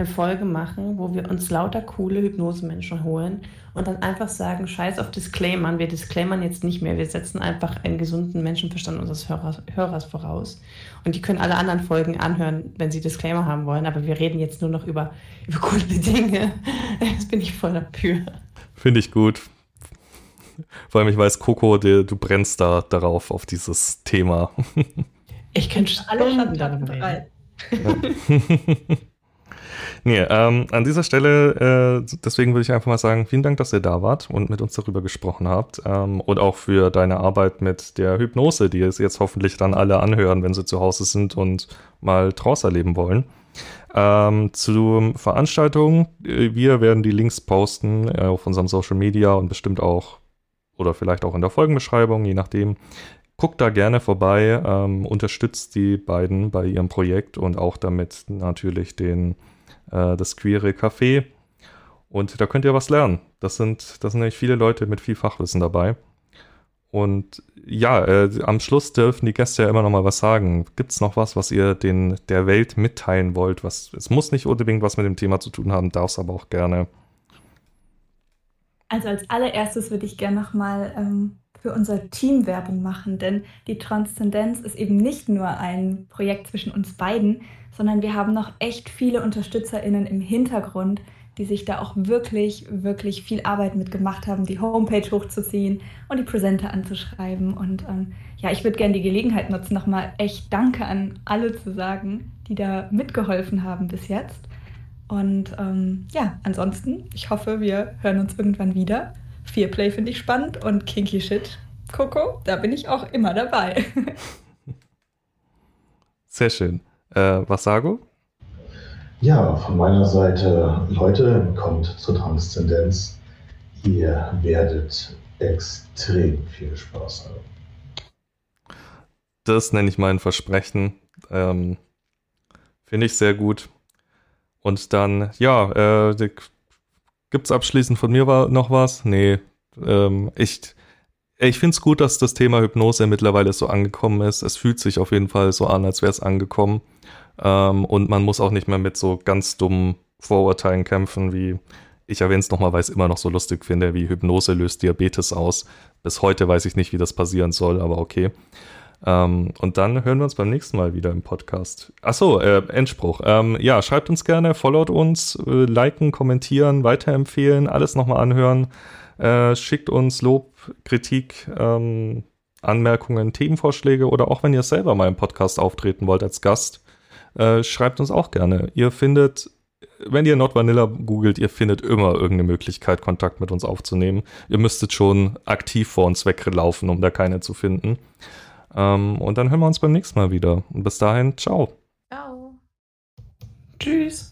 eine Folge machen, wo wir uns lauter coole Hypnosemenschen holen und dann einfach sagen, scheiß auf Disclaimern, wir disclaimern jetzt nicht mehr, wir setzen einfach einen gesunden Menschenverstand unseres Hörers, Hörers voraus. Und die können alle anderen Folgen anhören, wenn sie Disclaimer haben wollen, aber wir reden jetzt nur noch über, über coole Dinge. Das bin ich voll dafür. Finde ich gut. Vor allem, ich weiß, Coco, du, du brennst da darauf, auf dieses Thema. Ich könnte alle Stunden darüber reden. Nee, ähm, an dieser Stelle, äh, deswegen würde ich einfach mal sagen, vielen Dank, dass ihr da wart und mit uns darüber gesprochen habt. Ähm, und auch für deine Arbeit mit der Hypnose, die es jetzt hoffentlich dann alle anhören, wenn sie zu Hause sind und mal draus erleben wollen. Ähm, zur Veranstaltung, äh, wir werden die Links posten äh, auf unserem Social Media und bestimmt auch oder vielleicht auch in der Folgenbeschreibung, je nachdem. Guckt da gerne vorbei, ähm, unterstützt die beiden bei ihrem Projekt und auch damit natürlich den äh, das queere Café. Und da könnt ihr was lernen. Das sind, das sind nämlich viele Leute mit viel Fachwissen dabei. Und ja, äh, am Schluss dürfen die Gäste ja immer noch mal was sagen. Gibt es noch was, was ihr den, der Welt mitteilen wollt? Was, es muss nicht unbedingt was mit dem Thema zu tun haben, darf es aber auch gerne. Also als allererstes würde ich gerne noch mal ähm, für unser Team Werbung machen, denn die Transzendenz ist eben nicht nur ein Projekt zwischen uns beiden, sondern wir haben noch echt viele UnterstützerInnen im Hintergrund, die sich da auch wirklich, wirklich viel Arbeit mitgemacht haben, die Homepage hochzuziehen und die Presenter anzuschreiben. Und ähm, ja, ich würde gerne die Gelegenheit nutzen, nochmal echt Danke an alle zu sagen, die da mitgeholfen haben bis jetzt. Und ähm, ja, ansonsten, ich hoffe, wir hören uns irgendwann wieder. Fearplay finde ich spannend und Kinky Shit, Coco, da bin ich auch immer dabei. Sehr schön. Äh, was sage? Ja, von meiner Seite, Leute, kommt zur Transzendenz. Ihr werdet extrem viel Spaß haben. Das nenne ich mein Versprechen. Ähm, Finde ich sehr gut. Und dann, ja, äh, gibt es abschließend von mir noch was? Nee, ähm, ich, ich finde es gut, dass das Thema Hypnose mittlerweile so angekommen ist. Es fühlt sich auf jeden Fall so an, als wäre es angekommen. Ähm, und man muss auch nicht mehr mit so ganz dummen Vorurteilen kämpfen, wie ich erwähne es nochmal, weil ich es immer noch so lustig finde, wie Hypnose löst Diabetes aus. Bis heute weiß ich nicht, wie das passieren soll, aber okay. Ähm, und dann hören wir uns beim nächsten Mal wieder im Podcast. Achso, äh, Endspruch. Ähm, ja, schreibt uns gerne, followt uns, äh, liken, kommentieren, weiterempfehlen, alles nochmal anhören. Äh, schickt uns Lob, Kritik, ähm, Anmerkungen, Themenvorschläge oder auch wenn ihr selber mal im Podcast auftreten wollt als Gast, äh, schreibt uns auch gerne. Ihr findet, wenn ihr Not Vanilla googelt, ihr findet immer irgendeine Möglichkeit, Kontakt mit uns aufzunehmen. Ihr müsstet schon aktiv vor uns weglaufen, um da keine zu finden. Ähm, und dann hören wir uns beim nächsten Mal wieder. Und bis dahin, ciao. Ciao. Tschüss.